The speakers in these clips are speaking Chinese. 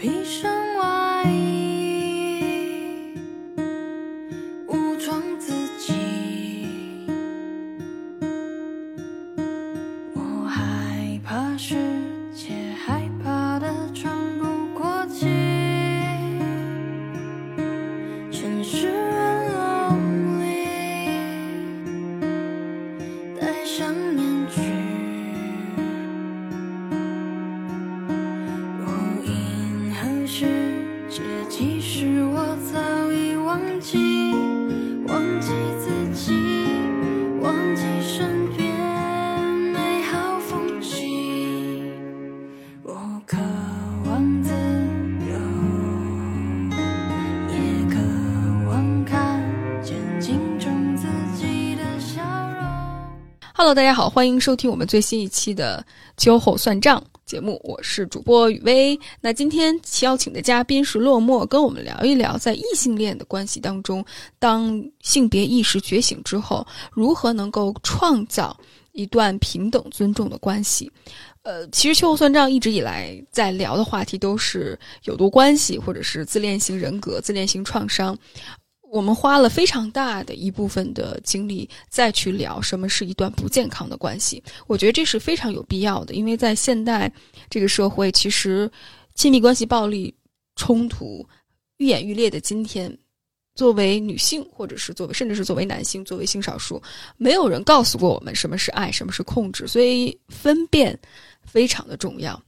披上大家好，欢迎收听我们最新一期的秋后算账节目，我是主播雨薇。那今天邀请的嘉宾是落寞，跟我们聊一聊在异性恋的关系当中，当性别意识觉醒之后，如何能够创造一段平等尊重的关系。呃，其实秋后算账一直以来在聊的话题都是有毒关系，或者是自恋型人格、自恋型创伤。我们花了非常大的一部分的精力再去聊什么是一段不健康的关系，我觉得这是非常有必要的，因为在现代这个社会，其实亲密关系暴力冲突愈演愈烈的今天，作为女性，或者是作为甚至是作为男性，作为性少数，没有人告诉过我们什么是爱，什么是控制，所以分辨非常的重要。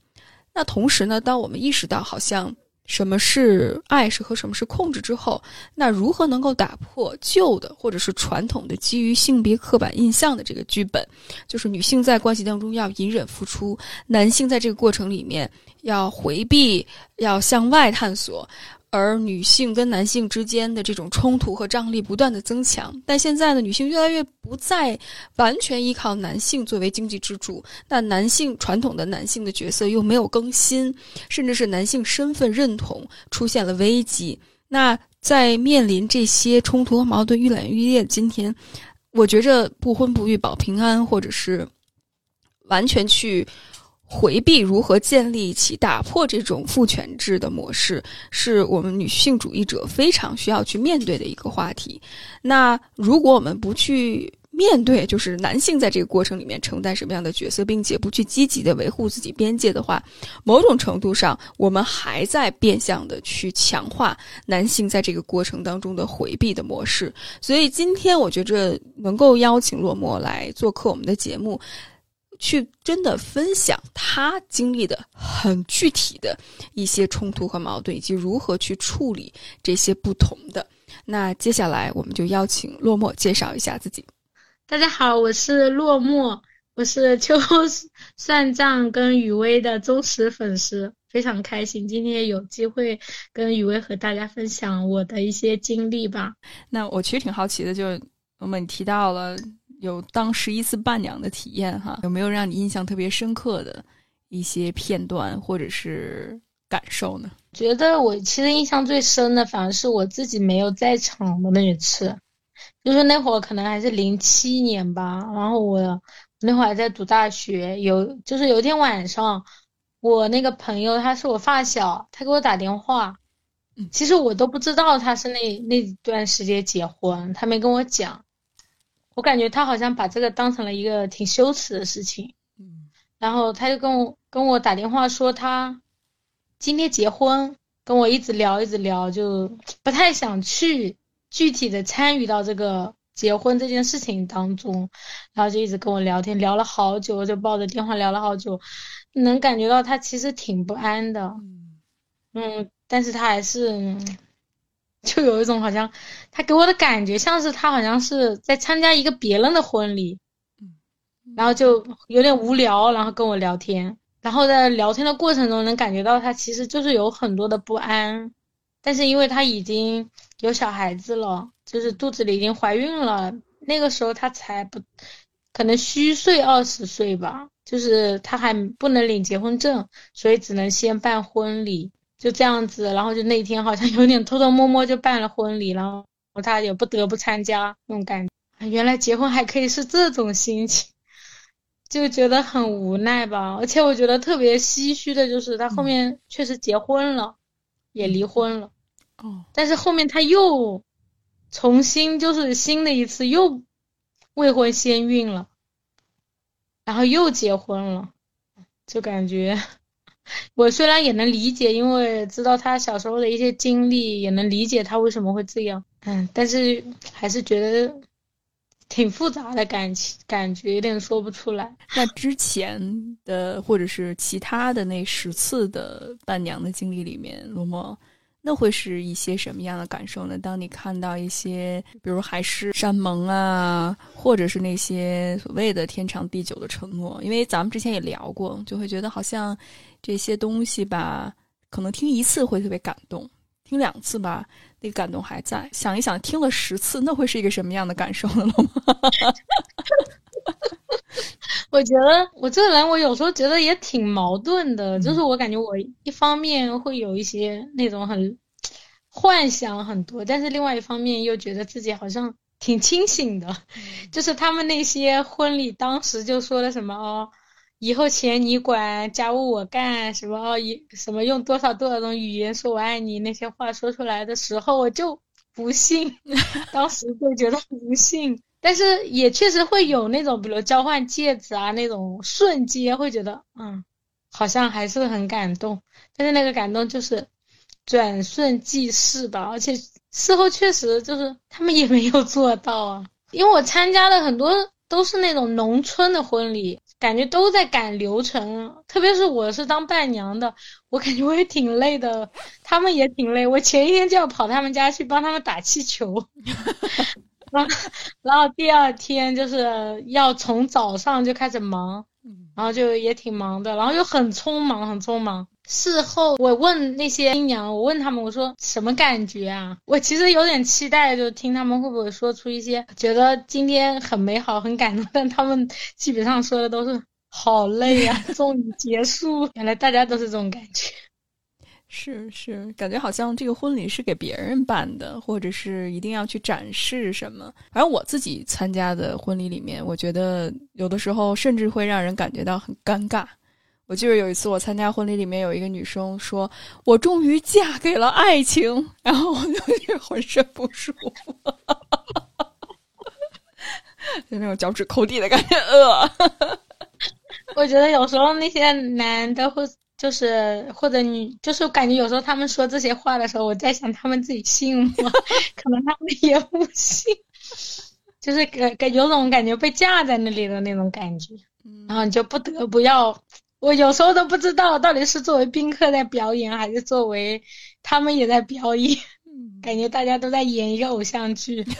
那同时呢，当我们意识到好像什么是爱是和什么是控制之后，那如何能够打破旧的或者是传统的基于性别刻板印象的这个剧本？就是女性在关系当中要隐忍付出，男性在这个过程里面要回避，要向外探索。而女性跟男性之间的这种冲突和张力不断的增强，但现在呢，女性越来越不再完全依靠男性作为经济支柱，那男性传统的男性的角色又没有更新，甚至是男性身份认同出现了危机。那在面临这些冲突和矛盾愈演愈烈的今天，我觉着不婚不育保平安，或者是完全去回避如何建立起打破这种父权制的模式，是我们女性主义者非常需要去面对的一个话题。那如果我们不去面对，就是男性在这个过程里面承担什么样的角色，并且不去积极的维护自己边界的话，某种程度上，我们还在变相的去强化男性在这个过程当中的回避的模式。所以今天我觉着能够邀请落寞来做客我们的节目。去真的分享他经历的很具体的一些冲突和矛盾，以及如何去处理这些不同的。那接下来我们就邀请落寞介绍一下自己。大家好，我是落寞，我是秋后算账跟雨薇的忠实粉丝，非常开心今天有机会跟雨薇和大家分享我的一些经历吧。那我其实挺好奇的，就是我们提到了。有当十一次伴娘的体验哈，有没有让你印象特别深刻的一些片段或者是感受呢？觉得我其实印象最深的，反而是我自己没有在场的那一次，就是那会儿可能还是零七年吧，然后我那会儿还在读大学，有就是有一天晚上，我那个朋友他是我发小，他给我打电话，其实我都不知道他是那那段时间结婚，他没跟我讲。我感觉他好像把这个当成了一个挺羞耻的事情，嗯，然后他就跟我跟我打电话说他今天结婚，跟我一直聊一直聊，就不太想去具体的参与到这个结婚这件事情当中，然后就一直跟我聊天，聊了好久，就抱着电话聊了好久，能感觉到他其实挺不安的，嗯，但是他还是。就有一种好像，他给我的感觉像是他好像是在参加一个别人的婚礼，然后就有点无聊，然后跟我聊天，然后在聊天的过程中能感觉到他其实就是有很多的不安，但是因为他已经有小孩子了，就是肚子里已经怀孕了，那个时候他才不可能虚岁二十岁吧，就是他还不能领结婚证，所以只能先办婚礼。就这样子，然后就那天好像有点偷偷摸摸就办了婚礼，然后他也不得不参加那种感觉。原来结婚还可以是这种心情，就觉得很无奈吧。而且我觉得特别唏嘘的就是他后面确实结婚了，也离婚了。哦，但是后面他又重新就是新的一次又未婚先孕了，然后又结婚了，就感觉 我虽然也能理解，因为知道他小时候的一些经历，也能理解他为什么会这样，嗯，但是还是觉得挺复杂的感情，感觉有点说不出来。那之前的或者是其他的那十次的伴娘的经历里面，罗莫。那会是一些什么样的感受呢？当你看到一些，比如海誓山盟啊，或者是那些所谓的天长地久的承诺，因为咱们之前也聊过，就会觉得好像这些东西吧，可能听一次会特别感动，听两次吧，那个感动还在。想一想，听了十次，那会是一个什么样的感受呢？我觉得我这个人，我有时候觉得也挺矛盾的，就是我感觉我一方面会有一些那种很幻想很多，但是另外一方面又觉得自己好像挺清醒的。就是他们那些婚礼当时就说了什么哦，以后钱你管，家务我干，什么哦一什么用多少多少种语言说我爱你那些话说出来的时候，我就不信，当时就觉得不信。但是也确实会有那种，比如交换戒指啊那种瞬间，会觉得嗯，好像还是很感动。但是那个感动就是转瞬即逝吧，而且事后确实就是他们也没有做到啊。因为我参加的很多都是那种农村的婚礼，感觉都在赶流程。特别是我是当伴娘的，我感觉我也挺累的，他们也挺累。我前一天就要跑他们家去帮他们打气球。然后，然后第二天就是要从早上就开始忙，然后就也挺忙的，然后又很匆忙，很匆忙。事后我问那些新娘，我问他们，我说什么感觉啊？我其实有点期待，就听他们会不会说出一些觉得今天很美好、很感动，但他们基本上说的都是好累啊，终于结束。原来大家都是这种感觉。是是，感觉好像这个婚礼是给别人办的，或者是一定要去展示什么。反正我自己参加的婚礼里面，我觉得有的时候甚至会让人感觉到很尴尬。我记得有一次我参加婚礼，里面有一个女生说：“我终于嫁给了爱情。”然后我就浑身不舒服，就那种脚趾抠地的感觉。呃，我觉得有时候那些男的会。就是或者你就是感觉有时候他们说这些话的时候，我在想他们自己信吗？可能他们也不信，就是感感有种感觉被架在那里的那种感觉，然后你就不得不要。我有时候都不知道到底是作为宾客在表演，还是作为他们也在表演，感觉大家都在演一个偶像剧。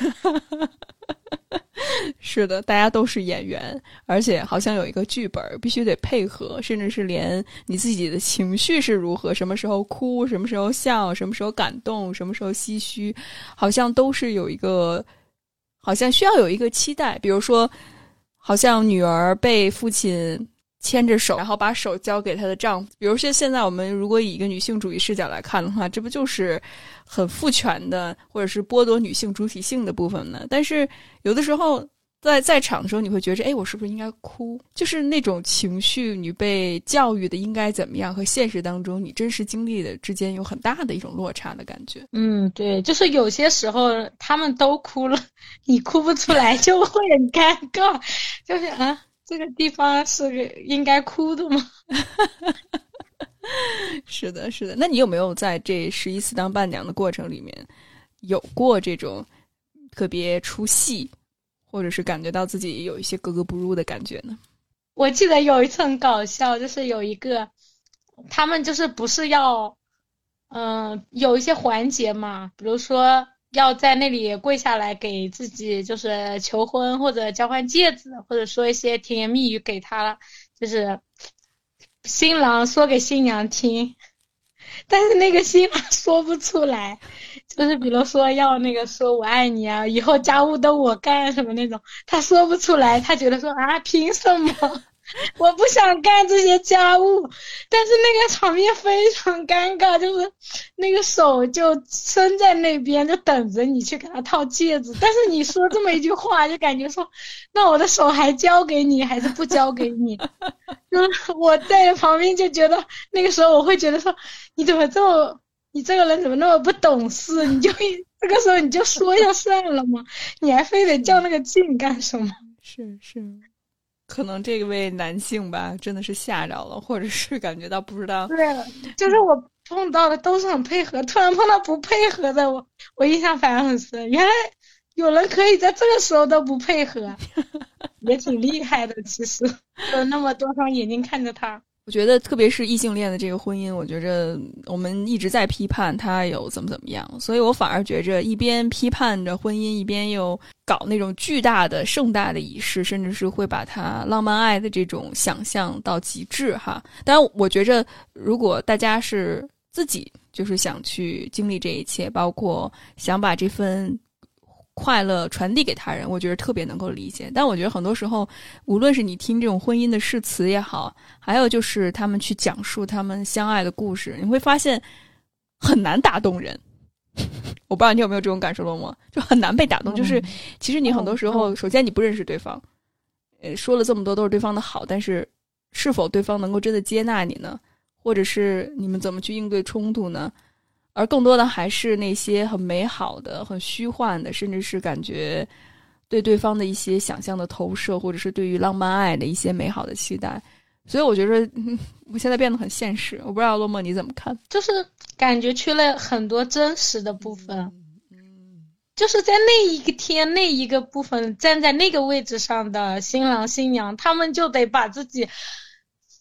是的，大家都是演员，而且好像有一个剧本，必须得配合，甚至是连你自己的情绪是如何，什么时候哭，什么时候笑，什么时候感动，什么时候唏嘘，好像都是有一个，好像需要有一个期待。比如说，好像女儿被父亲。牵着手，然后把手交给她的丈夫。比如说，现在我们如果以一个女性主义视角来看的话，这不就是很父权的，或者是剥夺女性主体性的部分呢？但是有的时候在在场的时候，你会觉着，哎，我是不是应该哭？就是那种情绪，你被教育的应该怎么样，和现实当中你真实经历的之间有很大的一种落差的感觉。嗯，对，就是有些时候他们都哭了，你哭不出来，就会很尴尬，就是啊。这个地方是应该哭的吗？是的，是的。那你有没有在这十一次当伴娘的过程里面，有过这种特别出戏，或者是感觉到自己有一些格格不入的感觉呢？我记得有一次很搞笑，就是有一个，他们就是不是要，嗯，有一些环节嘛，比如说。要在那里跪下来给自己就是求婚或者交换戒指，或者说一些甜言蜜语给他了，就是新郎说给新娘听，但是那个新郎说不出来，就是比如说要那个说我爱你啊，以后家务都我干什么那种，他说不出来，他觉得说啊凭什么？我不想干这些家务，但是那个场面非常尴尬，就是那个手就伸在那边，就等着你去给他套戒指。但是你说这么一句话，就感觉说，那我的手还交给你，还是不交给你？就是我在旁边就觉得，那个时候我会觉得说，你怎么这么你这个人怎么那么不懂事？你就这个时候你就说一下算了嘛，你还非得较那个劲干什么？是是，可能这位男性吧，真的是吓着了，或者是感觉到不知道。对，就是我碰到的都是很配合，突然碰到不配合的，我我印象反而很深。原来有人可以在这个时候都不配合，也挺厉害的。其实有那么多双眼睛看着他。我觉得，特别是异性恋的这个婚姻，我觉着我们一直在批判他有怎么怎么样，所以我反而觉着一边批判着婚姻，一边又搞那种巨大的、盛大的仪式，甚至是会把它浪漫爱的这种想象到极致哈。当然，我觉着如果大家是自己就是想去经历这一切，包括想把这份。快乐传递给他人，我觉得特别能够理解。但我觉得很多时候，无论是你听这种婚姻的誓词也好，还有就是他们去讲述他们相爱的故事，你会发现很难打动人。我不知道你有没有这种感受，罗莫，就很难被打动。就是其实你很多时候，首先你不认识对方，呃，说了这么多都是对方的好，但是是否对方能够真的接纳你呢？或者是你们怎么去应对冲突呢？而更多的还是那些很美好的、很虚幻的，甚至是感觉对对方的一些想象的投射，或者是对于浪漫爱的一些美好的期待。所以我觉得 我现在变得很现实。我不知道洛莫你怎么看？就是感觉缺了很多真实的部分。嗯，就是在那一个天那一个部分站在那个位置上的新郎新娘，他们就得把自己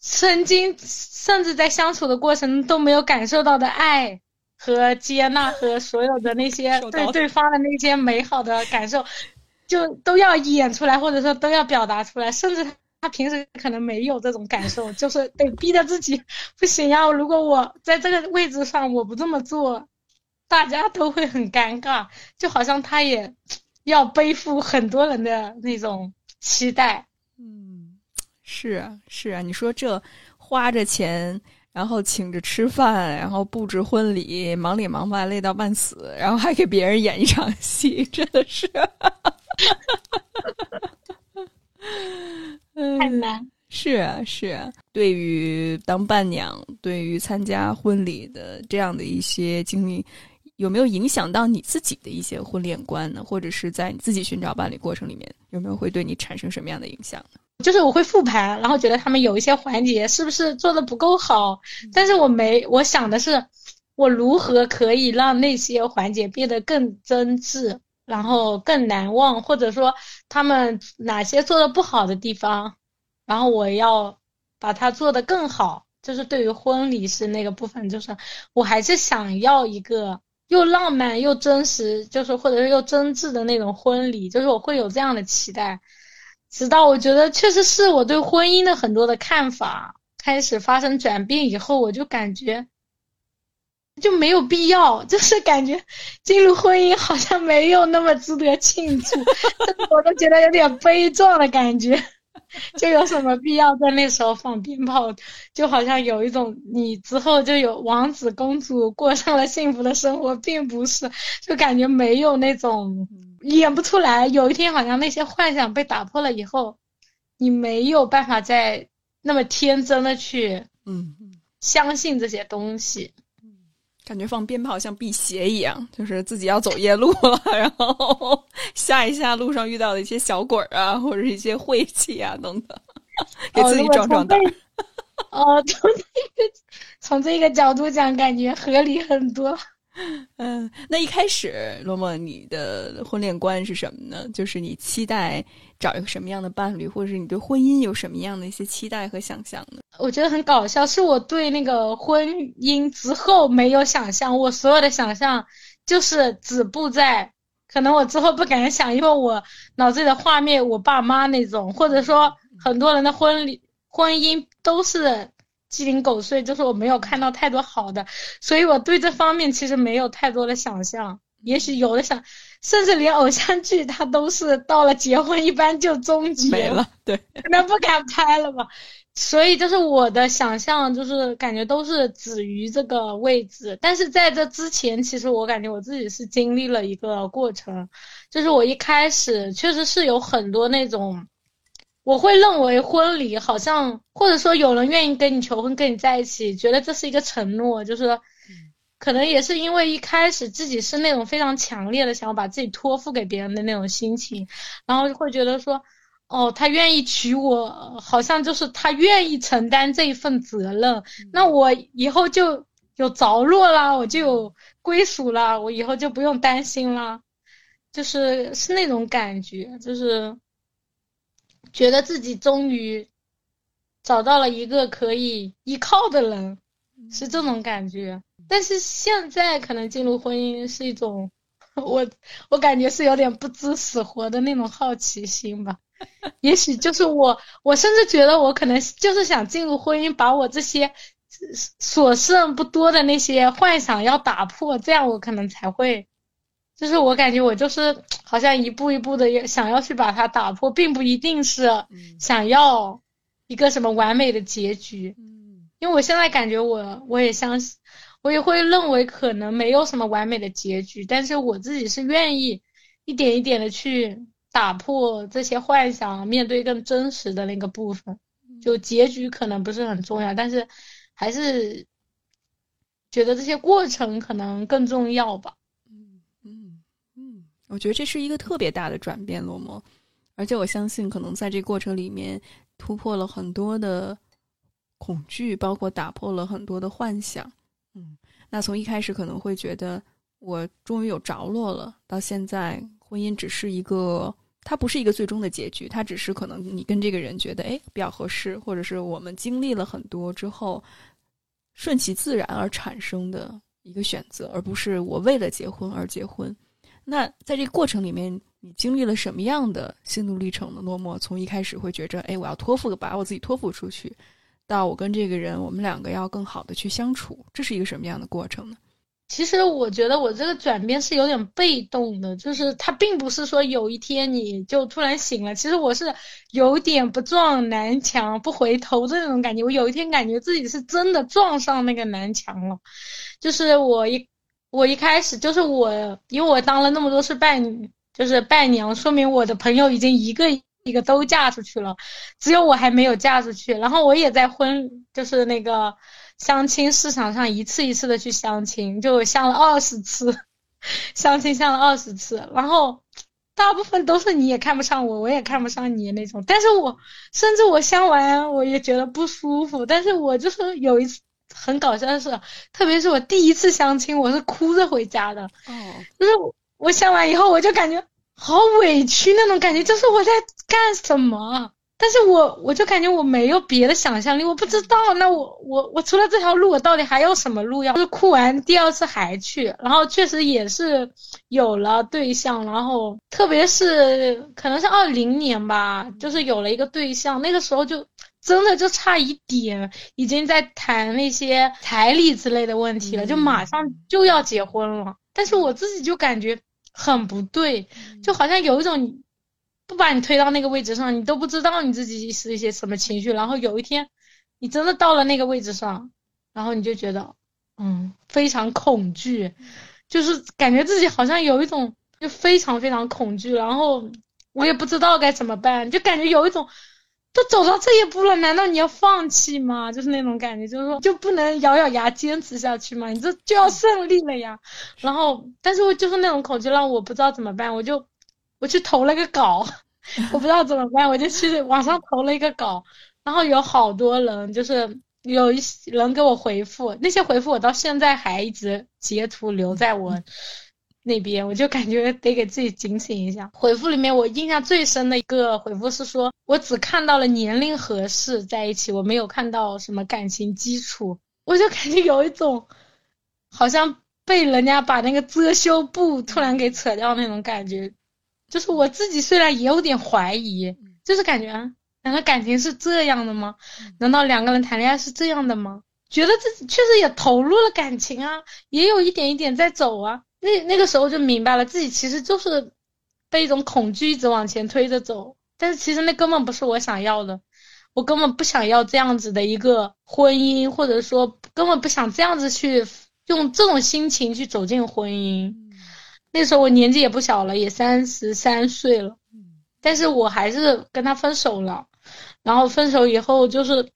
曾经甚至在相处的过程都没有感受到的爱。和接纳和所有的那些对对方的那些美好的感受，就都要演出来，或者说都要表达出来。甚至他平时可能没有这种感受，就是得逼着自己不行呀。如果我在这个位置上，我不这么做，大家都会很尴尬。就好像他也要背负很多人的那种期待。嗯，是啊，是啊，你说这花着钱。然后请着吃饭，然后布置婚礼，忙里忙外，累到半死，然后还给别人演一场戏，真的是，太难。是啊，是啊。对于当伴娘，对于参加婚礼的这样的一些经历，有没有影响到你自己的一些婚恋观呢？或者是在你自己寻找伴侣过程里面，有没有会对你产生什么样的影响呢？就是我会复盘，然后觉得他们有一些环节是不是做的不够好，但是我没，我想的是，我如何可以让那些环节变得更真挚，然后更难忘，或者说他们哪些做的不好的地方，然后我要把它做得更好。就是对于婚礼是那个部分，就是我还是想要一个又浪漫又真实，就是或者是又真挚的那种婚礼，就是我会有这样的期待。直到我觉得确实是我对婚姻的很多的看法开始发生转变以后，我就感觉就没有必要，就是感觉进入婚姻好像没有那么值得庆祝，我都觉得有点悲壮的感觉。就有什么必要在那时候放鞭炮？就好像有一种你之后就有王子公主过上了幸福的生活，并不是，就感觉没有那种演不出来。有一天好像那些幻想被打破了以后，你没有办法再那么天真的去嗯相信这些东西。感觉放鞭炮像辟邪一样，就是自己要走夜路了，然后吓一吓路上遇到的一些小鬼儿啊，或者一些晦气啊等等，给自己壮壮胆。哦，从这个从这个角度讲，感觉合理很多。嗯，那一开始，罗莫，你的婚恋观是什么呢？就是你期待找一个什么样的伴侣，或者是你对婚姻有什么样的一些期待和想象呢？我觉得很搞笑，是我对那个婚姻之后没有想象，我所有的想象就是止步在可能我之后不敢想，因为我脑子里的画面，我爸妈那种，或者说很多人的婚礼婚姻都是。鸡零狗碎，就是我没有看到太多好的，所以我对这方面其实没有太多的想象。也许有的想，甚至连偶像剧它都是到了结婚一般就终结了，对，可能不敢拍了吧。所以就是我的想象，就是感觉都是止于这个位置。但是在这之前，其实我感觉我自己是经历了一个过程，就是我一开始确实是有很多那种。我会认为婚礼好像，或者说有人愿意跟你求婚，跟你在一起，觉得这是一个承诺，就是可能也是因为一开始自己是那种非常强烈的想要把自己托付给别人的那种心情，然后会觉得说，哦，他愿意娶我，好像就是他愿意承担这一份责任，那我以后就有着落啦，我就有归属啦，我以后就不用担心啦，就是是那种感觉，就是觉得自己终于找到了一个可以依靠的人，是这种感觉。但是现在可能进入婚姻是一种，我我感觉是有点不知死活的那种好奇心吧。也许就是我，我甚至觉得我可能就是想进入婚姻，把我这些所剩不多的那些幻想要打破，这样我可能才会，就是我感觉我就是 好像一步一步的想要去把它打破，并不一定是想要一个什么完美的结局。因为我现在感觉我我也相信。我也会认为可能没有什么完美的结局，但是我自己是愿意一点一点的去打破这些幻想，面对更真实的那个部分。就结局可能不是很重要，但是还是觉得这些过程可能更重要吧。我觉得这是一个特别大的转变，罗摩。而且我相信，可能在这过程里面突破了很多的恐惧，包括打破了很多的幻想。嗯，那从一开始可能会觉得我终于有着落了，到现在婚姻只是一个，它不是一个最终的结局，它只是可能你跟这个人觉得哎比较合适，或者是我们经历了很多之后顺其自然而产生的一个选择，而不是我为了结婚而结婚。那在这个过程里面，你经历了什么样的心路历程呢？落寞从一开始会觉着哎我要托付把我自己托付出去。到我跟这个人，我们两个要更好的去相处，这是一个什么样的过程呢？其实我觉得我这个转变是有点被动的，就是他并不是说有一天你就突然醒了。其实我是有点不撞南墙不回头的那种感觉。我有一天感觉自己是真的撞上那个南墙了，就是我一我一开始就是我，因为我当了那么多次伴，就是伴娘，说明我的朋友已经一个。一个都嫁出去了，只有我还没有嫁出去。然后我也在婚，就是那个相亲市场上一次一次的去相亲，就相了二十次，相亲相了二十次。然后大部分都是你也看不上我，我也看不上你那种。但是我甚至我相完我也觉得不舒服。但是我就是有一次很搞笑的是，特别是我第一次相亲，我是哭着回家的。哦，就是我相完以后，我就感觉。好委屈那种感觉，就是我在干什么？但是我我就感觉我没有别的想象力，我不知道。那我我我除了这条路，我到底还有什么路要？就是哭完第二次还去，然后确实也是有了对象，然后特别是可能是二零年吧，就是有了一个对象，那个时候就真的就差一点，已经在谈那些彩礼之类的问题了，就马上就要结婚了。但是我自己就感觉。很不对，就好像有一种不把你推到那个位置上，你都不知道你自己是一些什么情绪。然后有一天，你真的到了那个位置上，然后你就觉得，嗯，非常恐惧，就是感觉自己好像有一种就非常非常恐惧。然后我也不知道该怎么办，就感觉有一种。都走到这一步了，难道你要放弃吗？就是那种感觉，就是说就不能咬咬牙坚持下去吗？你这就要胜利了呀。然后，但是我就是那种恐惧让我不知道怎么办，我就我去投了个稿，我不知道怎么办，我就去网上投了一个稿，然后有好多人，就是有一些人给我回复，那些回复我到现在还一直截图留在我。那边我就感觉得给自己警醒一下。回复里面我印象最深的一个回复是说，我只看到了年龄合适在一起，我没有看到什么感情基础。我就感觉有一种，好像被人家把那个遮羞布突然给扯掉那种感觉。就是我自己虽然也有点怀疑，就是感觉，难道感情是这样的吗？难道两个人谈恋爱是这样的吗？觉得自己确实也投入了感情啊，也有一点一点在走啊。那那个时候就明白了，自己其实就是被一种恐惧一直往前推着走，但是其实那根本不是我想要的，我根本不想要这样子的一个婚姻，或者说根本不想这样子去用这种心情去走进婚姻。那时候我年纪也不小了，也三十三岁了，但是我还是跟他分手了，然后分手以后就是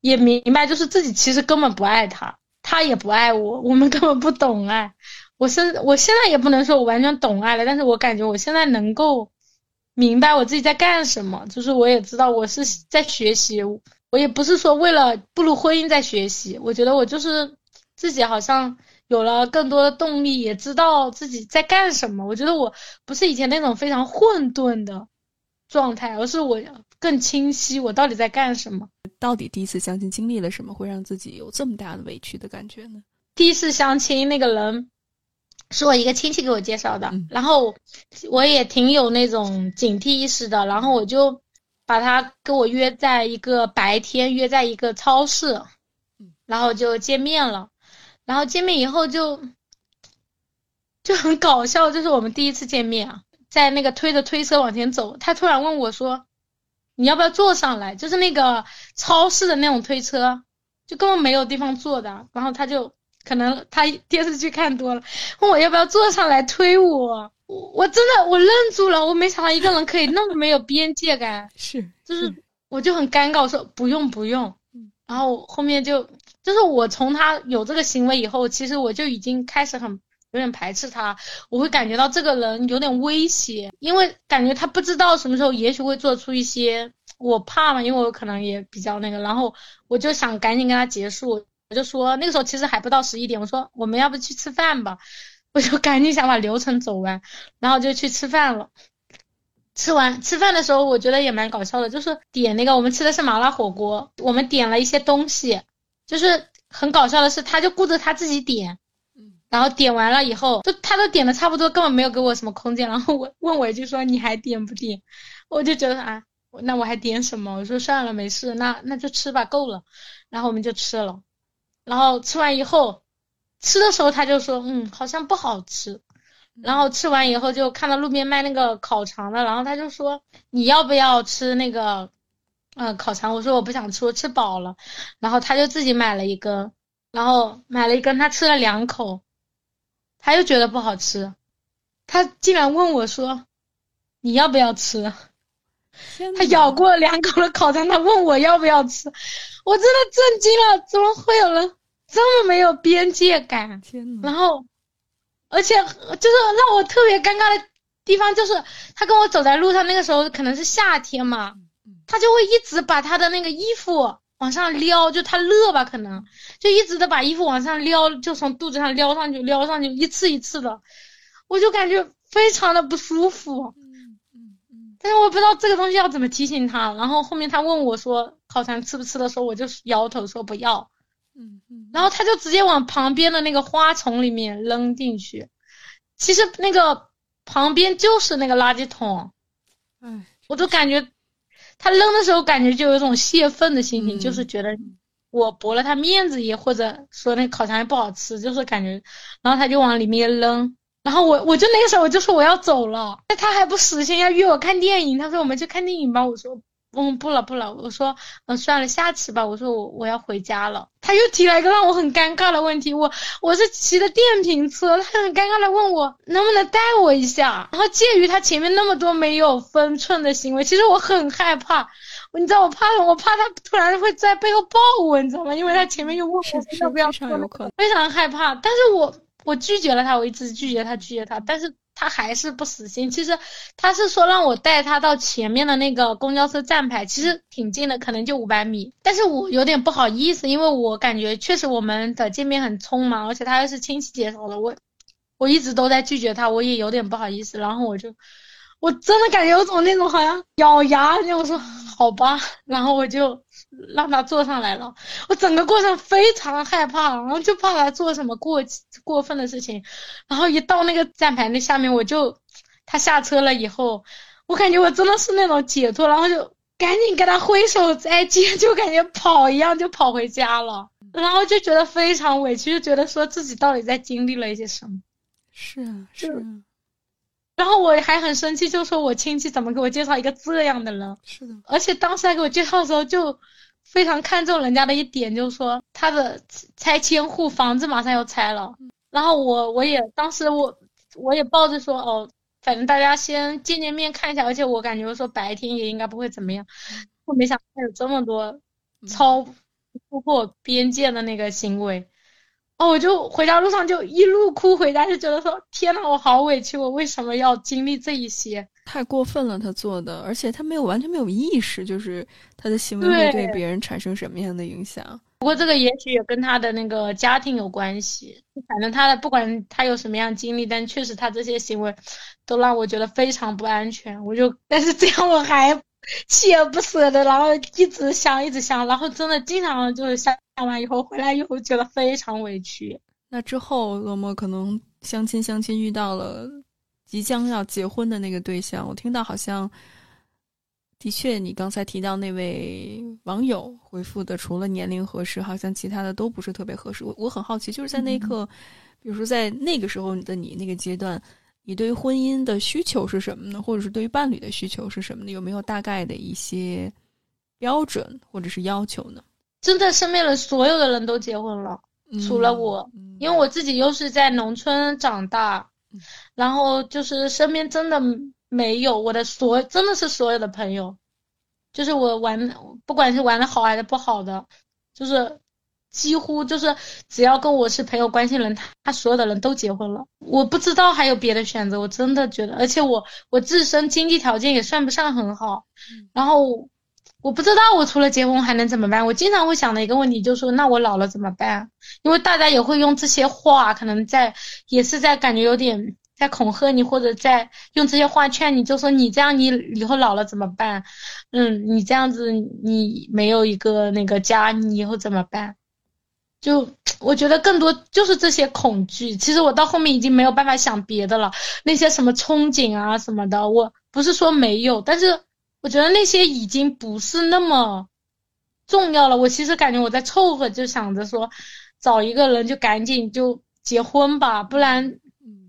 也明白，就是自己其实根本不爱他。他也不爱我，我们根本不懂爱。我现我现在也不能说我完全懂爱了，但是我感觉我现在能够明白我自己在干什么，就是我也知道我是在学习，我也不是说为了步入婚姻在学习，我觉得我就是自己好像有了更多的动力，也知道自己在干什么。我觉得我不是以前那种非常混沌的状态，而是我更清晰我到底在干什么。到底第一次相亲经历了什么，会让自己有这么大的委屈的感觉呢？第一次相亲那个人。是我一个亲戚给我介绍的，然后我也挺有那种警惕意识的，然后我就把他跟我约在一个白天，约在一个超市，然后就见面了，然后见面以后就就很搞笑，就是我们第一次见面啊，在那个推着推车往前走，他突然问我说：“你要不要坐上来？”就是那个超市的那种推车，就根本没有地方坐的，然后他就。可能他电视剧看多了，问我要不要坐上来推我，我我真的我愣住了，我没想到一个人可以那么没有边界感，是，就是我就很尴尬，我说不用不用，然后后面就就是我从他有这个行为以后，其实我就已经开始很有点排斥他，我会感觉到这个人有点威胁，因为感觉他不知道什么时候也许会做出一些我怕嘛，因为我可能也比较那个，然后我就想赶紧跟他结束。我就说那个时候其实还不到十一点，我说我们要不去吃饭吧，我就赶紧想把流程走完，然后就去吃饭了。吃完吃饭的时候，我觉得也蛮搞笑的，就是点那个我们吃的是麻辣火锅，我们点了一些东西，就是很搞笑的是，他就顾着他自己点，然后点完了以后，就他都点的差不多，根本没有给我什么空间，然后我问我一句说你还点不点？我就觉得啊，那我还点什么？我说算了，没事，那那就吃吧，够了，然后我们就吃了。然后吃完以后，吃的时候他就说，嗯，好像不好吃。然后吃完以后就看到路边卖那个烤肠的，然后他就说，你要不要吃那个，嗯，烤肠？我说我不想吃，我吃饱了。然后他就自己买了一根，然后买了一根，他吃了两口，他又觉得不好吃，他竟然问我说，你要不要吃？他咬过两口的烤肠，他问我要不要吃，我真的震惊了，怎么会有人？这么没有边界感，然后，而且就是让我特别尴尬的地方，就是他跟我走在路上，那个时候可能是夏天嘛，他就会一直把他的那个衣服往上撩，就他热吧，可能。就一直的把衣服往上撩，就从肚子上撩上去，撩上去，一次一次的，我就感觉非常的不舒服。但是我不知道这个东西要怎么提醒他，然后后面他问我说烤肠吃不吃的时候，我就摇头说不要。嗯嗯，然后他就直接往旁边的那个花丛里面扔进去，其实那个旁边就是那个垃圾桶，哎，我都感觉他扔的时候感觉就有一种泄愤的心情，就是觉得我驳了他面子也或者说那烤肠也不好吃，就是感觉，然后他就往里面扔，然后我我就那个时候我就说我要走了，那他还不死心要约我看电影，他说我们去看电影吧，我说。嗯，不了不了，我说，嗯，算了，下次吧。我说我我要回家了。他又提了一个让我很尴尬的问题，我我是骑的电瓶车，他很尴尬的问我能不能带我一下。然后介于他前面那么多没有分寸的行为，其实我很害怕，你知道我怕什么我怕他突然会在背后抱我，你知道吗？因为他前面又问我要不要，非常害怕。但是我我拒绝了他，我一直拒绝他，拒绝他，但是。他还是不死心，其实他是说让我带他到前面的那个公交车站牌，其实挺近的，可能就五百米。但是我有点不好意思，因为我感觉确实我们的见面很匆忙，而且他又是亲戚介绍的，我我一直都在拒绝他，我也有点不好意思。然后我就，我真的感觉有种那种好像咬牙，那种说好吧，然后我就。让他坐上来了，我整个过程非常害怕，然后就怕他做什么过过分的事情，然后一到那个站牌那下面，我就他下车了以后，我感觉我真的是那种解脱，然后就赶紧跟他挥手再见，就感觉跑一样就跑回家了，然后就觉得非常委屈，就觉得说自己到底在经历了一些什么。是啊，是啊。然后我还很生气，就说我亲戚怎么给我介绍一个这样的人？是的，而且当时他给我介绍的时候，就非常看重人家的一点，就是说他的拆迁户房子马上要拆了。然后我我也当时我我也抱着说哦，反正大家先见见面看一下，而且我感觉说白天也应该不会怎么样。我没想到有这么多超突破边界的那个行为，哦，我就回家路上就一路哭回家，就觉得说天呐，我好委屈，我为什么要经历这一些？太过分了，他做的，而且他没有完全没有意识，就是他的行为会对别人产生什么样的影响。不过这个也许也跟他的那个家庭有关系。反正他的不管他有什么样经历，但确实他这些行为都让我觉得非常不安全。我就但是这样我还锲而不舍的，然后一直想一直想，然后真的经常就是想想完以后回来以后觉得非常委屈。那之后，恶魔可能相亲相亲遇到了即将要结婚的那个对象，我听到好像。的确，你刚才提到那位网友回复的，除了年龄合适，好像其他的都不是特别合适。我我很好奇，就是在那一刻，比如说在那个时候的你那个阶段，你对于婚姻的需求是什么呢？或者是对于伴侣的需求是什么呢？有没有大概的一些标准或者是要求呢？真的，身边的所有的人都结婚了，除了我，因为我自己又是在农村长大，然后就是身边真的。没有我的所真的是所有的朋友，就是我玩，不管是玩的好还是不好的，就是几乎就是只要跟我是朋友关系人，他他所有的人都结婚了。我不知道还有别的选择，我真的觉得，而且我我自身经济条件也算不上很好，然后我不知道我除了结婚还能怎么办。我经常会想的一个问题就是说，那我老了怎么办？因为大家也会用这些话，可能在也是在感觉有点。在恐吓你，或者在用这些话劝你，就说你这样，你以后老了怎么办？嗯，你这样子，你没有一个那个家，你以后怎么办？就 我觉得更多就是这些恐惧。其实我到后面已经没有办法想别的了，那些什么憧憬啊什么的，我不是说没有，但是我觉得那些已经不是那么重要了。我其实感觉我在凑合，就想着说找一个人就赶紧就结婚吧，不然。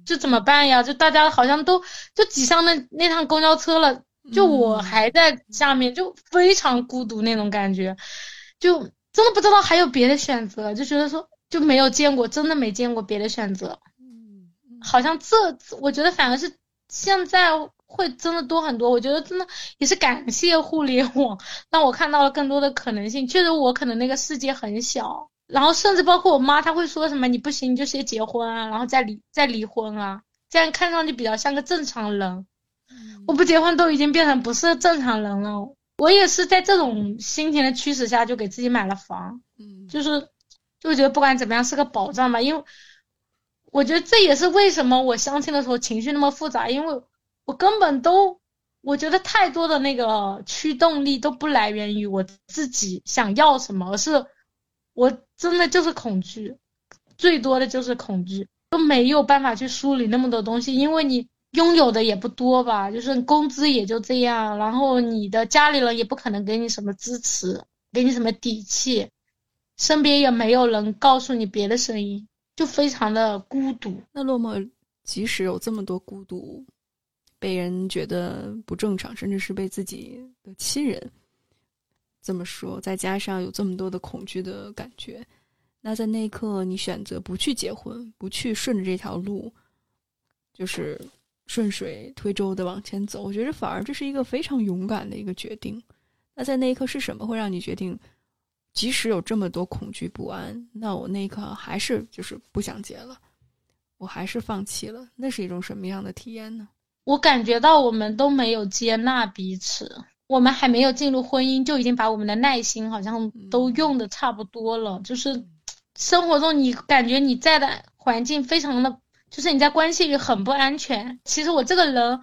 就怎么办呀？就大家好像都就挤上那那趟公交车了，就我还在下面，就非常孤独那种感觉，就真的不知道还有别的选择，就觉得说就没有见过，真的没见过别的选择。嗯，好像这我觉得反而是现在会真的多很多。我觉得真的也是感谢互联网，让我看到了更多的可能性。确实，我可能那个世界很小。然后甚至包括我妈，她会说什么“你不行，你就先结婚啊，然后再离再离婚啊”，这样看上去比较像个正常人。我不结婚都已经变成不是正常人了。我也是在这种心情的驱使下，就给自己买了房。嗯，就是就觉得不管怎么样是个保障吧，因为我觉得这也是为什么我相亲的时候情绪那么复杂，因为我根本都我觉得太多的那个驱动力都不来源于我自己想要什么，而是。我真的就是恐惧，最多的就是恐惧，都没有办法去梳理那么多东西，因为你拥有的也不多吧，就是工资也就这样，然后你的家里人也不可能给你什么支持，给你什么底气，身边也没有人告诉你别的声音，就非常的孤独。那落寞，即使有这么多孤独，被人觉得不正常，甚至是被自己的亲人。这么说，再加上有这么多的恐惧的感觉，那在那一刻，你选择不去结婚，不去顺着这条路，就是顺水推舟的往前走。我觉得反而这是一个非常勇敢的一个决定。那在那一刻是什么会让你决定，即使有这么多恐惧不安，那我那一刻还是就是不想结了，我还是放弃了。那是一种什么样的体验呢？我感觉到我们都没有接纳彼此。我们还没有进入婚姻，就已经把我们的耐心好像都用的差不多了。就是生活中，你感觉你在的环境非常的，就是你在关系里很不安全。其实我这个人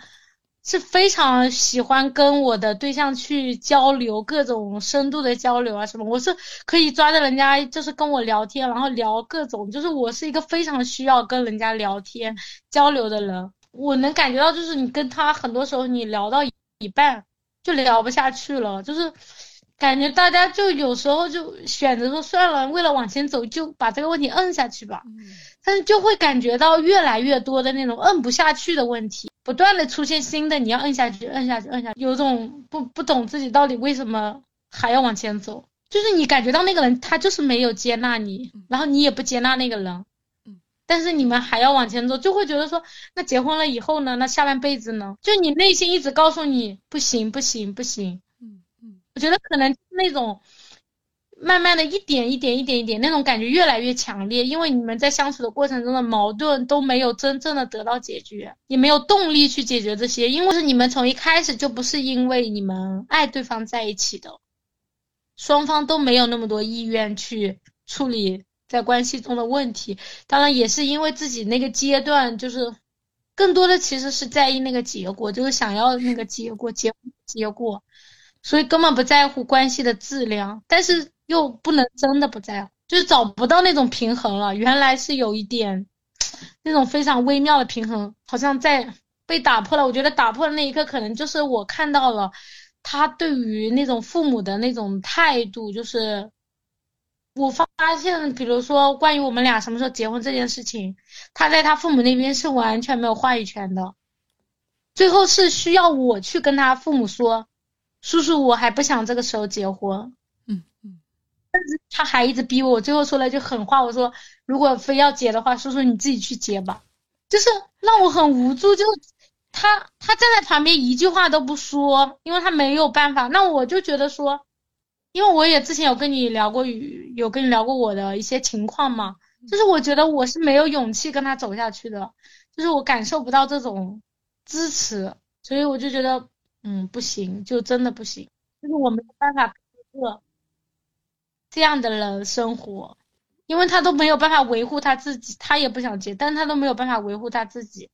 是非常喜欢跟我的对象去交流，各种深度的交流啊什么。我是可以抓着人家就是跟我聊天，然后聊各种，就是我是一个非常需要跟人家聊天交流的人。我能感觉到，就是你跟他很多时候你聊到一半。就聊不下去了，就是感觉大家就有时候就选择说算了，为了往前走，就把这个问题摁下去吧。但是就会感觉到越来越多的那种摁不下去的问题，不断的出现新的，你要摁下去，摁下去，摁下去，有种不不懂自己到底为什么还要往前走，就是你感觉到那个人他就是没有接纳你，然后你也不接纳那个人。但是你们还要往前走，就会觉得说，那结婚了以后呢？那下半辈子呢？就你内心一直告诉你不行，不行，不行。嗯嗯，我觉得可能那种慢慢的一点一点一点一点，那种感觉越来越强烈，因为你们在相处的过程中的矛盾都没有真正的得到解决，也没有动力去解决这些，因为是你们从一开始就不是因为你们爱对方在一起的，双方都没有那么多意愿去处理在关系中的问题，当然也是因为自己那个阶段就是更多的其实是在意那个结果，就是想要那个结果结结果，所以根本不在乎关系的质量，但是。又不能真的不在乎，就是找不到那种平衡了。原来是有一点那种非常微妙的平衡，好像在被打破了。我觉得打破的那一刻，可能就是我看到了他对于那种父母的那种态度，就是我发现，比如说关于我们俩什么时候结婚这件事情，他在他父母那边是完全没有话语权的，最后是需要我去跟他父母说，叔叔，我还不想这个时候结婚。但是他还一直逼我，最后说了句狠话，我说如果非要结的话，叔叔你自己去结吧，就是让我很无助。就他他站在旁边一句话都不说，因为他没有办法。那我就觉得说，因为我也之前有跟你聊过，有跟你聊过我的一些情况嘛，就是我觉得我是没有勇气跟他走下去的，就是我感受不到这种支持，所以我就觉得嗯不行，就真的不行，就是我没有办法。这样的人生活，因为他都没有办法维护他自己，他也不想结，但他都没有办法维护他自己。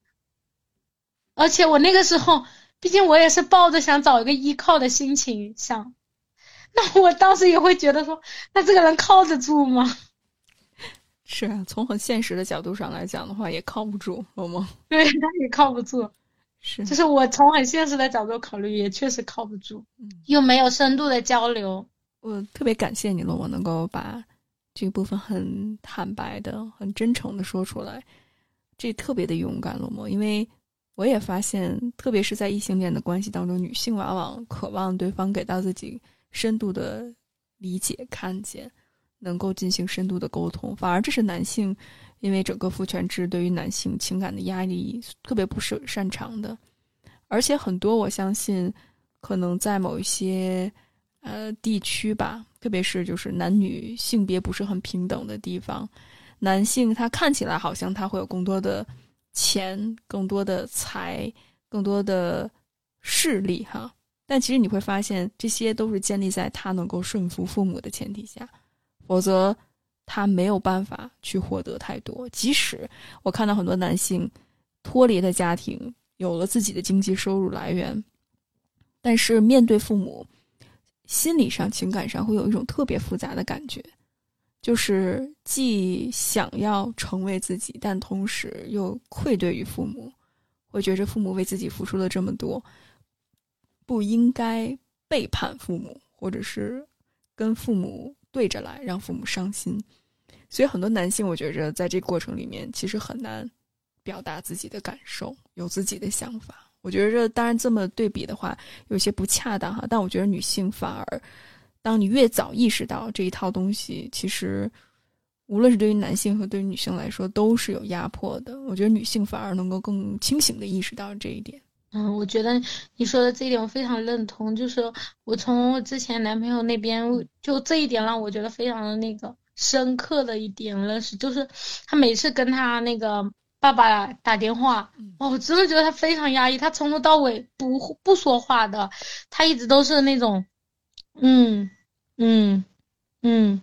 而且我那个时候，毕竟我也是抱着想找一个依靠的心情想，那我当时也会觉得说，那这个人靠得住吗？是啊，从很现实的角度上来讲的话，也靠不住，好吗？对，他也靠不住。是，就是我从很现实的角度考虑，也确实靠不住，又没有深度的交流。我特别感谢你了，我能够把这部分很坦白的、很真诚的说出来，这特别的勇敢，罗莫。因为我也发现，特别是在异性恋的关系当中，女性往往渴望对方给到自己深度的理解、看见，能够进行深度的沟通。反而这是男性，因为整个父权制对于男性情感的压力特别不是擅长的，而且很多我相信，可能在某一些。呃，地区吧，特别是就是男女性别不是很平等的地方，男性他看起来好像他会有更多的钱、更多的财、更多的势力哈，但其实你会发现这些都是建立在他能够顺服父母的前提下，否则他没有办法去获得太多。即使我看到很多男性脱离了家庭，有了自己的经济收入来源，但是面对父母。心理上、情感上会有一种特别复杂的感觉，就是既想要成为自己，但同时又愧对于父母，会觉着父母为自己付出了这么多，不应该背叛父母，或者是跟父母对着来，让父母伤心。所以很多男性，我觉着在这过程里面，其实很难表达自己的感受，有自己的想法。我觉得，当然这么对比的话，有些不恰当哈。但我觉得女性反而，当你越早意识到这一套东西，其实无论是对于男性和对于女性来说，都是有压迫的。我觉得女性反而能够更清醒的意识到这一点。嗯，我觉得你说的这一点我非常认同。就是我从我之前男朋友那边，就这一点让我觉得非常的那个深刻的一点认识，就是他每次跟他那个。爸爸打电话，哦，我真的觉得他非常压抑，他从头到尾不不说话的，他一直都是那种，嗯嗯嗯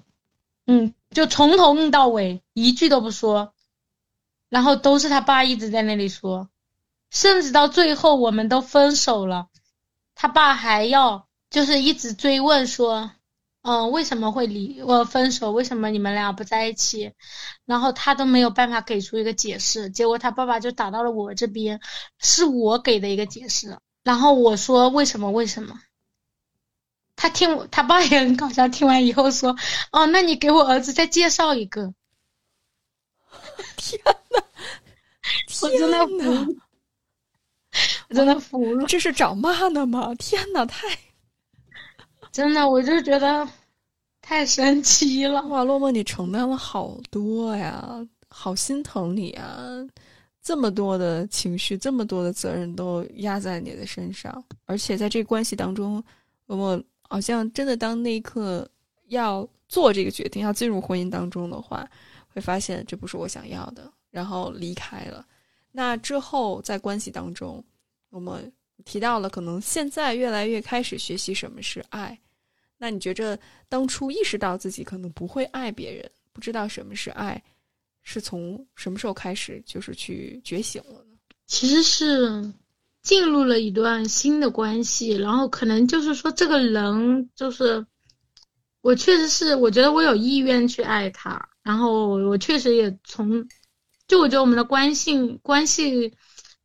嗯，就从头嗯到尾一句都不说，然后都是他爸一直在那里说，甚至到最后我们都分手了，他爸还要就是一直追问说。嗯，为什么会离我分手？为什么你们俩不在一起？然后他都没有办法给出一个解释，结果他爸爸就打到了我这边，是我给的一个解释。然后我说为什么？为什么？他听他爸也很搞笑，听完以后说：“哦，那你给我儿子再介绍一个。”天呐，我真的服了，我真的服了。这是找骂呢吗？天呐，太。真的，我就觉得太神奇了。哇，落寞，你承担了好多呀，好心疼你啊！这么多的情绪，这么多的责任都压在你的身上，而且在这关系当中，洛洛好像真的当那一刻要做这个决定要进入婚姻当中的话，会发现这不是我想要的，然后离开了。那之后在关系当中，我们提到了可能现在越来越开始学习什么是爱。那你觉着当初意识到自己可能不会爱别人，不知道什么是爱，是从什么时候开始就是去觉醒了呢？其实是进入了一段新的关系，然后可能就是说这个人就是我确实是我觉得我有意愿去爱他，然后我确实也从就我觉得我们的关系关系。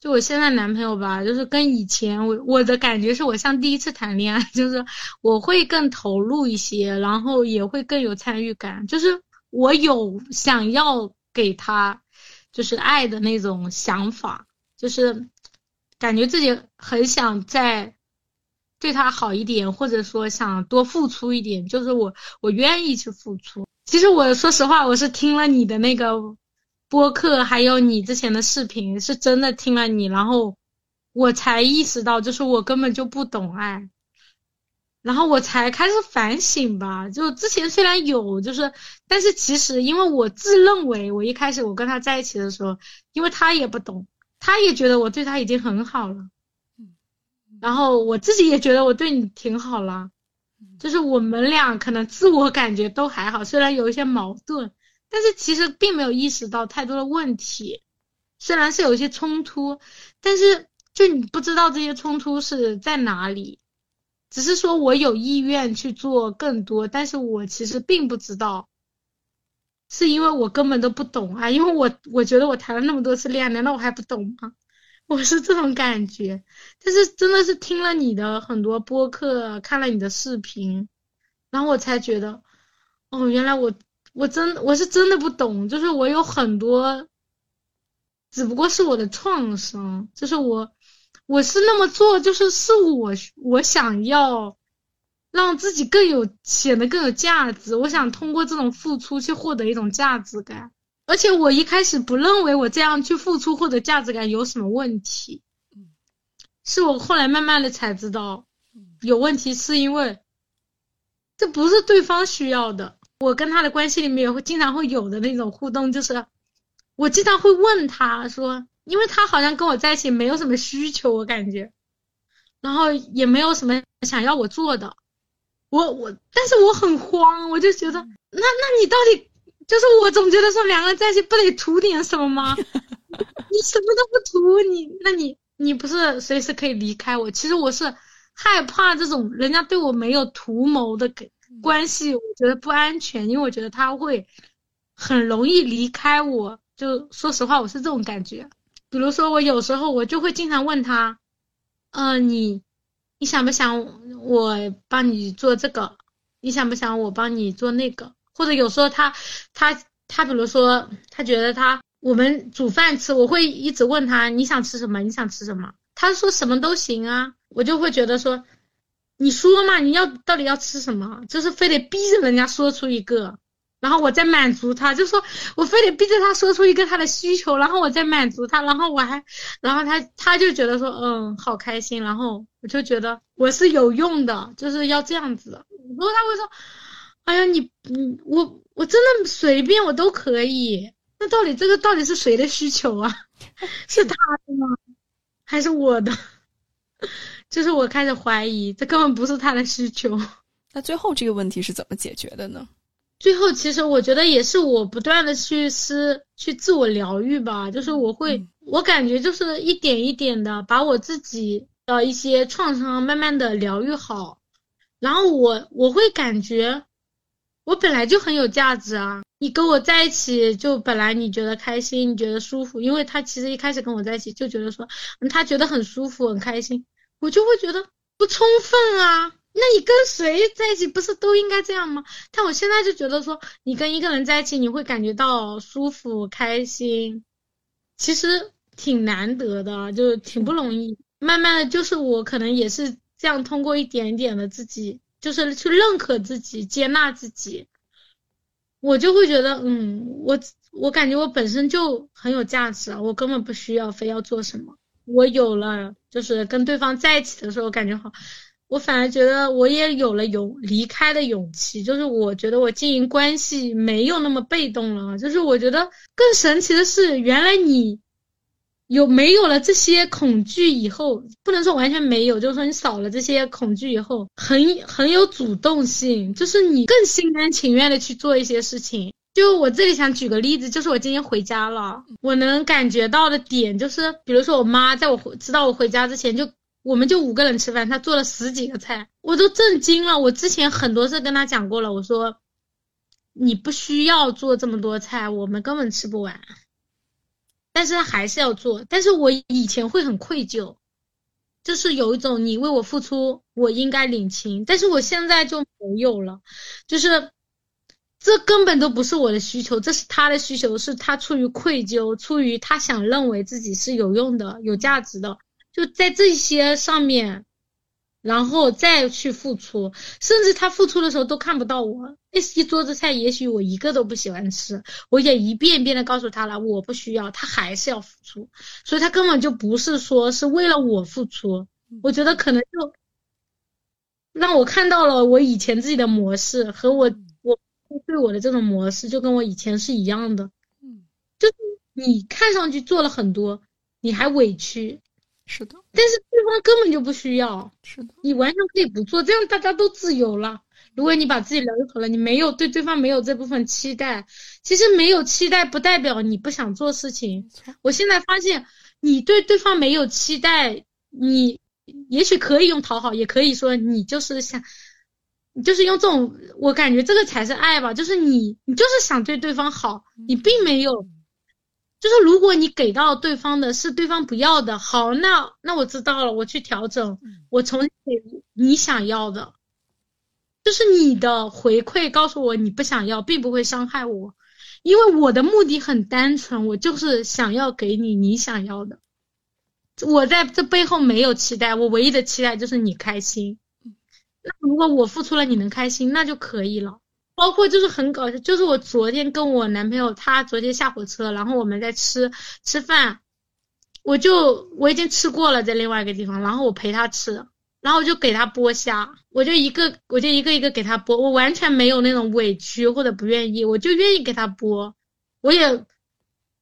就我现在男朋友吧，就是跟以前我我的感觉是我像第一次谈恋爱，就是我会更投入一些，然后也会更有参与感，就是我有想要给他就是爱的那种想法，就是感觉自己很想再对他好一点，或者说想多付出一点，就是我我愿意去付出。其实我说实话，我是听了你的那个。播客还有你之前的视频，是真的听了你，然后我才意识到，就是我根本就不懂爱，然后我才开始反省吧。就之前虽然有，就是，但是其实因为我自认为，我一开始我跟他在一起的时候，因为他也不懂，他也觉得我对他已经很好了，然后我自己也觉得我对你挺好了，就是我们俩可能自我感觉都还好，虽然有一些矛盾。但是其实并没有意识到太多的问题，虽然是有一些冲突，但是就你不知道这些冲突是在哪里，只是说我有意愿去做更多，但是我其实并不知道，是因为我根本都不懂啊，因为我我觉得我谈了那么多次恋爱，难道我还不懂吗？我是这种感觉，但是真的是听了你的很多播客，看了你的视频，然后我才觉得，哦，原来我。我真我是真的不懂，就是我有很多，只不过是我的创伤，就是我我是那么做，就是是我我想要让自己更有显得更有价值，我想通过这种付出去获得一种价值感，而且我一开始不认为我这样去付出获得价值感有什么问题，是我后来慢慢的才知道有问题，是因为这不是对方需要的。我跟他的关系里面也会经常会有的那种互动，就是我经常会问他说，因为他好像跟我在一起没有什么需求，我感觉，然后也没有什么想要我做的，我我，但是我很慌，我就觉得，那那你到底就是我总觉得说两个人在一起不得图点什么吗？你什么都不图，你那你你不是随时可以离开我？其实我是害怕这种人家对我没有图谋的给。关系我觉得不安全，因为我觉得他会很容易离开我。就说实话，我是这种感觉。比如说，我有时候我就会经常问他，嗯，你你想不想我帮你做这个？你想不想我帮你做那个？或者有时候他他他，比如说他觉得他我们煮饭吃，我会一直问他你想吃什么？你想吃什么？他说什么都行啊，我就会觉得说。你说嘛？你要到底要吃什么？就是非得逼着人家说出一个，然后我再满足他。就说我非得逼着他说出一个他的需求，然后我再满足他，然后我还，然后他他就觉得说，嗯，好开心。然后我就觉得我是有用的，就是要这样子。然后他会说，哎呀，你，你，我，我真的随便我都可以。那到底这个到底是谁的需求啊？是他的吗？还是我的？就是我开始怀疑，这根本不是他的需求。那最后这个问题是怎么解决的呢？最后，其实我觉得也是我不断的去思、去自我疗愈吧。就是我会，我感觉就是一点一点的把我自己的一些创伤慢慢的疗愈好。然后我我会感觉，我本来就很有价值啊！你跟我在一起，就本来你觉得开心，你觉得舒服，因为他其实一开始跟我在一起就觉得说，他觉得很舒服、很开心。我就会觉得不充分啊，那你跟谁在一起不是都应该这样吗？但我现在就觉得说，你跟一个人在一起，你会感觉到舒服、开心，其实挺难得的，就挺不容易。慢慢的就是我可能也是这样，通过一点点的自己，就是去认可自己、接纳自己，我就会觉得，嗯，我我感觉我本身就很有价值，我根本不需要非要做什么。我有了，就是跟对方在一起的时候感觉好，我反而觉得我也有了勇离开的勇气，就是我觉得我经营关系没有那么被动了，就是我觉得更神奇的是，原来你有没有了这些恐惧以后，不能说完全没有，就是说你少了这些恐惧以后，很很有主动性，就是你更心甘情愿的去做一些事情。就我这里想举个例子，就是我今天回家了，我能感觉到的点就是，比如说我妈在我回知道我回家之前就。我们就五个人吃饭，她做了十几个菜，我都震惊了。我之前很多次跟她讲过了，我说你不需要做这么多菜，我们根本吃不完。但是他还是要做。但是我以前会很愧疚，就是有一种你为我付出，我应该领情。但是我现在就没有了，就是这根本都不是我的需求，这是他的需求，是他出于愧疚，出于他想认为自己是有用的、有价值的。就在这些上面，然后再去付出，甚至他付出的时候都看不到我。那一桌子菜，也许我一个都不喜欢吃，我也一遍一遍的告诉他了，我不需要，他还是要付出，所以他根本就不是说是为了我付出。我觉得可能就让我看到了我以前自己的模式和我对我的这种模式，就跟我以前是一样的。嗯，就是你看上去做了很多，你还委屈。是的，但是对方根本就不需要。是的，你完全可以不做，这样大家都自由了。如果你把自己疗愈好了，你没有对对方没有这部分期待，其实没有期待不代表你不想做事情。我现在发现，你对对方没有期待，你也许可以用讨好，也可以说你就是想，你就是用这种，我感觉这个才是爱吧，就是你你就是想对对方好，你并没有。就是如果你给到对方的是对方不要的，好，那那我知道了，我去调整，我重新给你想要的，就是你的回馈告诉我你不想要，并不会伤害我，因为我的目的很单纯，我就是想要给你你想要的，我在这背后没有期待，我唯一的期待就是你开心，那如果我付出了你能开心，那就可以了。包括就是很搞笑，就是我昨天跟我男朋友，他昨天下火车，然后我们在吃吃饭，我就我已经吃过了在另外一个地方，然后我陪他吃，然后我就给他剥虾，我就一个我就一个一个给他剥，我完全没有那种委屈或者不愿意，我就愿意给他剥，我也，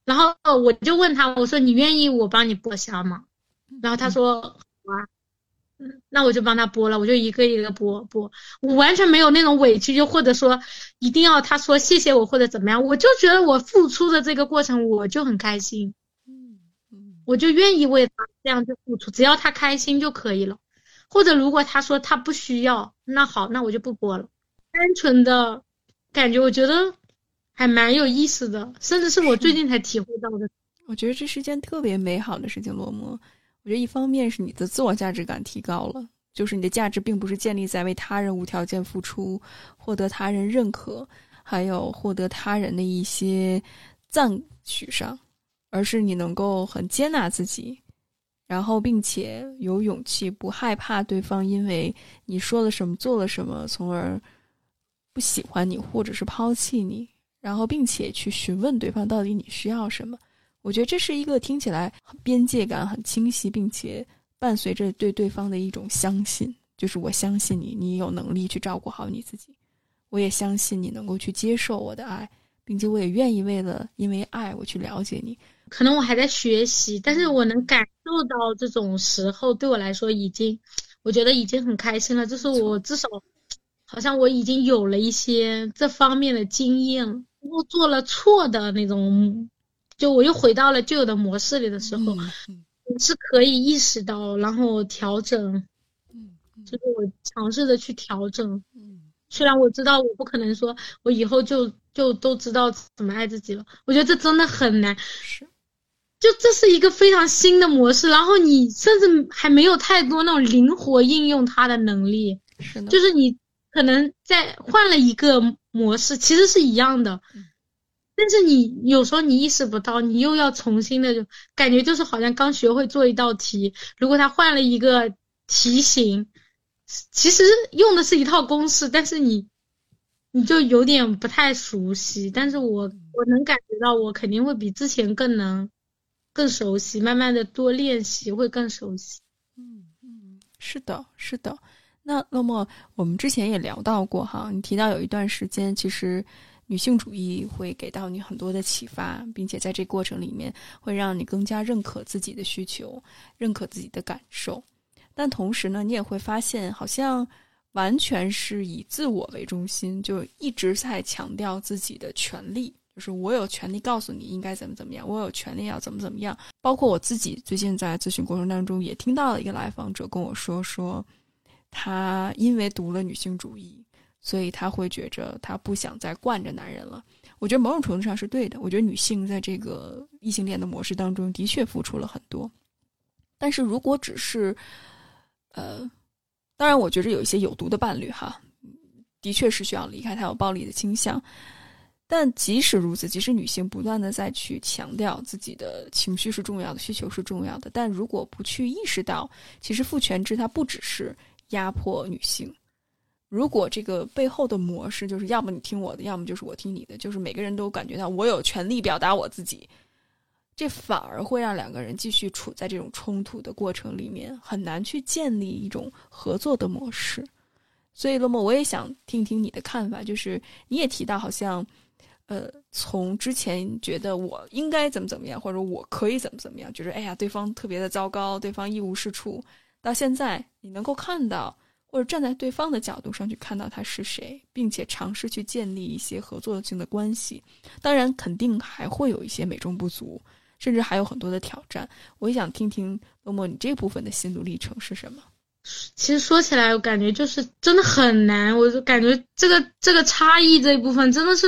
然后我就问他，我说你愿意我帮你剥虾吗？然后他说好啊。那我就帮他播了，我就一个一个播播，我完全没有那种委屈，就或者说一定要他说谢谢我或者怎么样，我就觉得我付出的这个过程我就很开心，嗯嗯，我就愿意为他这样去付出，只要他开心就可以了。或者如果他说他不需要，那好，那我就不播了。单纯的感觉，我觉得还蛮有意思的，甚至是我最近才体会到的。我觉得这是件特别美好的事情，落寞。我觉得一方面是你的自我价值感提高了，就是你的价值并不是建立在为他人无条件付出、获得他人认可，还有获得他人的一些赞许上，而是你能够很接纳自己，然后并且有勇气，不害怕对方因为你说了什么、做了什么，从而不喜欢你或者是抛弃你，然后并且去询问对方到底你需要什么。我觉得这是一个听起来边界感很清晰，并且伴随着对对方的一种相信，就是我相信你，你有能力去照顾好你自己，我也相信你能够去接受我的爱，并且我也愿意为了因为爱我去了解你。可能我还在学习，但是我能感受到这种时候对我来说已经，我觉得已经很开心了。就是我至少好像我已经有了一些这方面的经验，我做了错的那种。就我又回到了旧有的模式里的时候，我是可以意识到，然后调整，嗯，就是我尝试着去调整，嗯，虽然我知道我不可能说我以后就就都知道怎么爱自己了，我觉得这真的很难，是，就这是一个非常新的模式，然后你甚至还没有太多那种灵活应用它的能力，是的，就是你可能在换了一个模式，其实是一样的。但是你有时候你意识不到，你又要重新的，感觉就是好像刚学会做一道题，如果他换了一个题型，其实用的是一套公式，但是你你就有点不太熟悉。但是我我能感觉到，我肯定会比之前更能更熟悉，慢慢的多练习会更熟悉。嗯嗯，是的，是的。那那么我们之前也聊到过哈，你提到有一段时间，其实女性主义会给到你很多的启发，并且在这过程里面会让你更加认可自己的需求，认可自己的感受。但同时呢，你也会发现，好像完全是以自我为中心，就一直在强调自己的权利，就是我有权利告诉你应该怎么怎么样，我有权利要怎么怎么样。包括我自己最近在咨询过程当中，也听到了一个来访者跟我说说。他因为读了女性主义，所以他会觉着他不想再惯着男人了。我觉得某种程度上是对的。我觉得女性在这个异性恋的模式当中的确付出了很多，但是如果只是，呃，当然，我觉着有一些有毒的伴侣哈，的确是需要离开，他有暴力的倾向。但即使如此，即使女性不断的再去强调自己的情绪是重要的，需求是重要的，但如果不去意识到，其实父权制它不只是。压迫女性，如果这个背后的模式就是要么你听我的，要么就是我听你的，就是每个人都感觉到我有权利表达我自己，这反而会让两个人继续处在这种冲突的过程里面，很难去建立一种合作的模式。所以，那么我也想听听你的看法，就是你也提到，好像，呃，从之前觉得我应该怎么怎么样，或者我可以怎么怎么样，觉得哎呀，对方特别的糟糕，对方一无是处。到现在，你能够看到，或者站在对方的角度上去看到他是谁，并且尝试去建立一些合作性的关系。当然，肯定还会有一些美中不足，甚至还有很多的挑战。我也想听听罗默，你这部分的心路历程是什么？其实说起来，我感觉就是真的很难。我就感觉这个这个差异这一部分真的是。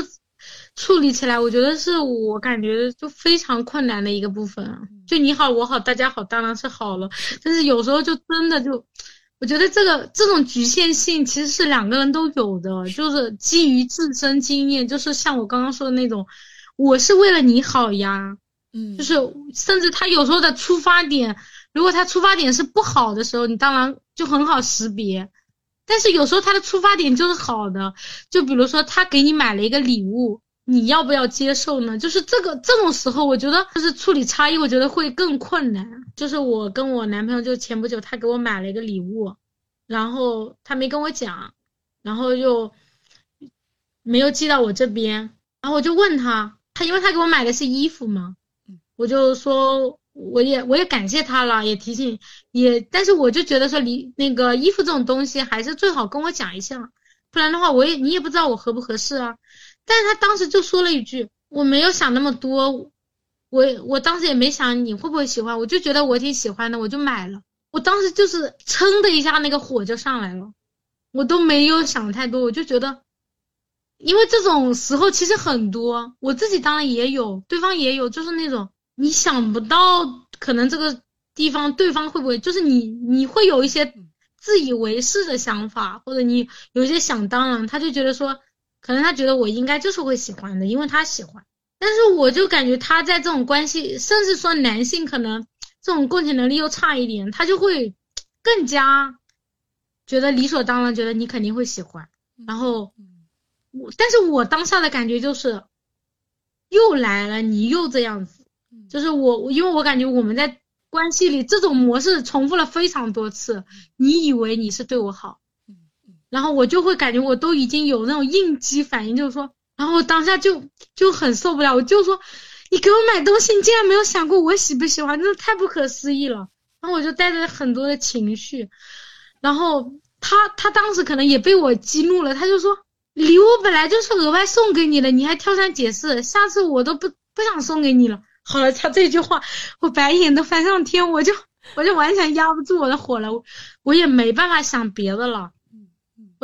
处理起来，我觉得是我感觉就非常困难的一个部分啊。就你好我好大家好当然是好了，但是有时候就真的就，我觉得这个这种局限性其实是两个人都有的，就是基于自身经验，就是像我刚刚说的那种，我是为了你好呀，嗯，就是甚至他有时候的出发点，如果他出发点是不好的时候，你当然就很好识别，但是有时候他的出发点就是好的，就比如说他给你买了一个礼物。你要不要接受呢？就是这个这种时候，我觉得就是处理差异，我觉得会更困难。就是我跟我男朋友，就前不久他给我买了一个礼物，然后他没跟我讲，然后又没有寄到我这边，然后我就问他，他因为他给我买的是衣服嘛，我就说我也我也感谢他了，也提醒也，但是我就觉得说礼那个衣服这种东西还是最好跟我讲一下，不然的话我也你也不知道我合不合适啊。但是他当时就说了一句：“我没有想那么多，我我当时也没想你会不会喜欢，我就觉得我挺喜欢的，我就买了。我当时就是噌的一下，那个火就上来了，我都没有想太多，我就觉得，因为这种时候其实很多，我自己当然也有，对方也有，就是那种你想不到，可能这个地方对方会不会，就是你你会有一些自以为是的想法，或者你有一些想当然，他就觉得说。”可能他觉得我应该就是会喜欢的，因为他喜欢。但是我就感觉他在这种关系，甚至说男性可能这种共情能力又差一点，他就会更加觉得理所当然，觉得你肯定会喜欢。然后我，但是我当下的感觉就是又来了，你又这样子，就是我，因为我感觉我们在关系里这种模式重复了非常多次。你以为你是对我好。然后我就会感觉我都已经有那种应激反应，就是说，然后我当下就就很受不了，我就说，你给我买东西，你竟然没有想过我喜不喜欢，真的太不可思议了。然后我就带着很多的情绪，然后他他当时可能也被我激怒了，他就说，礼物本来就是额外送给你的，你还挑三拣四，下次我都不不想送给你了。好了，他这句话，我白眼都翻上天，我就我就完全压不住我的火了，我我也没办法想别的了。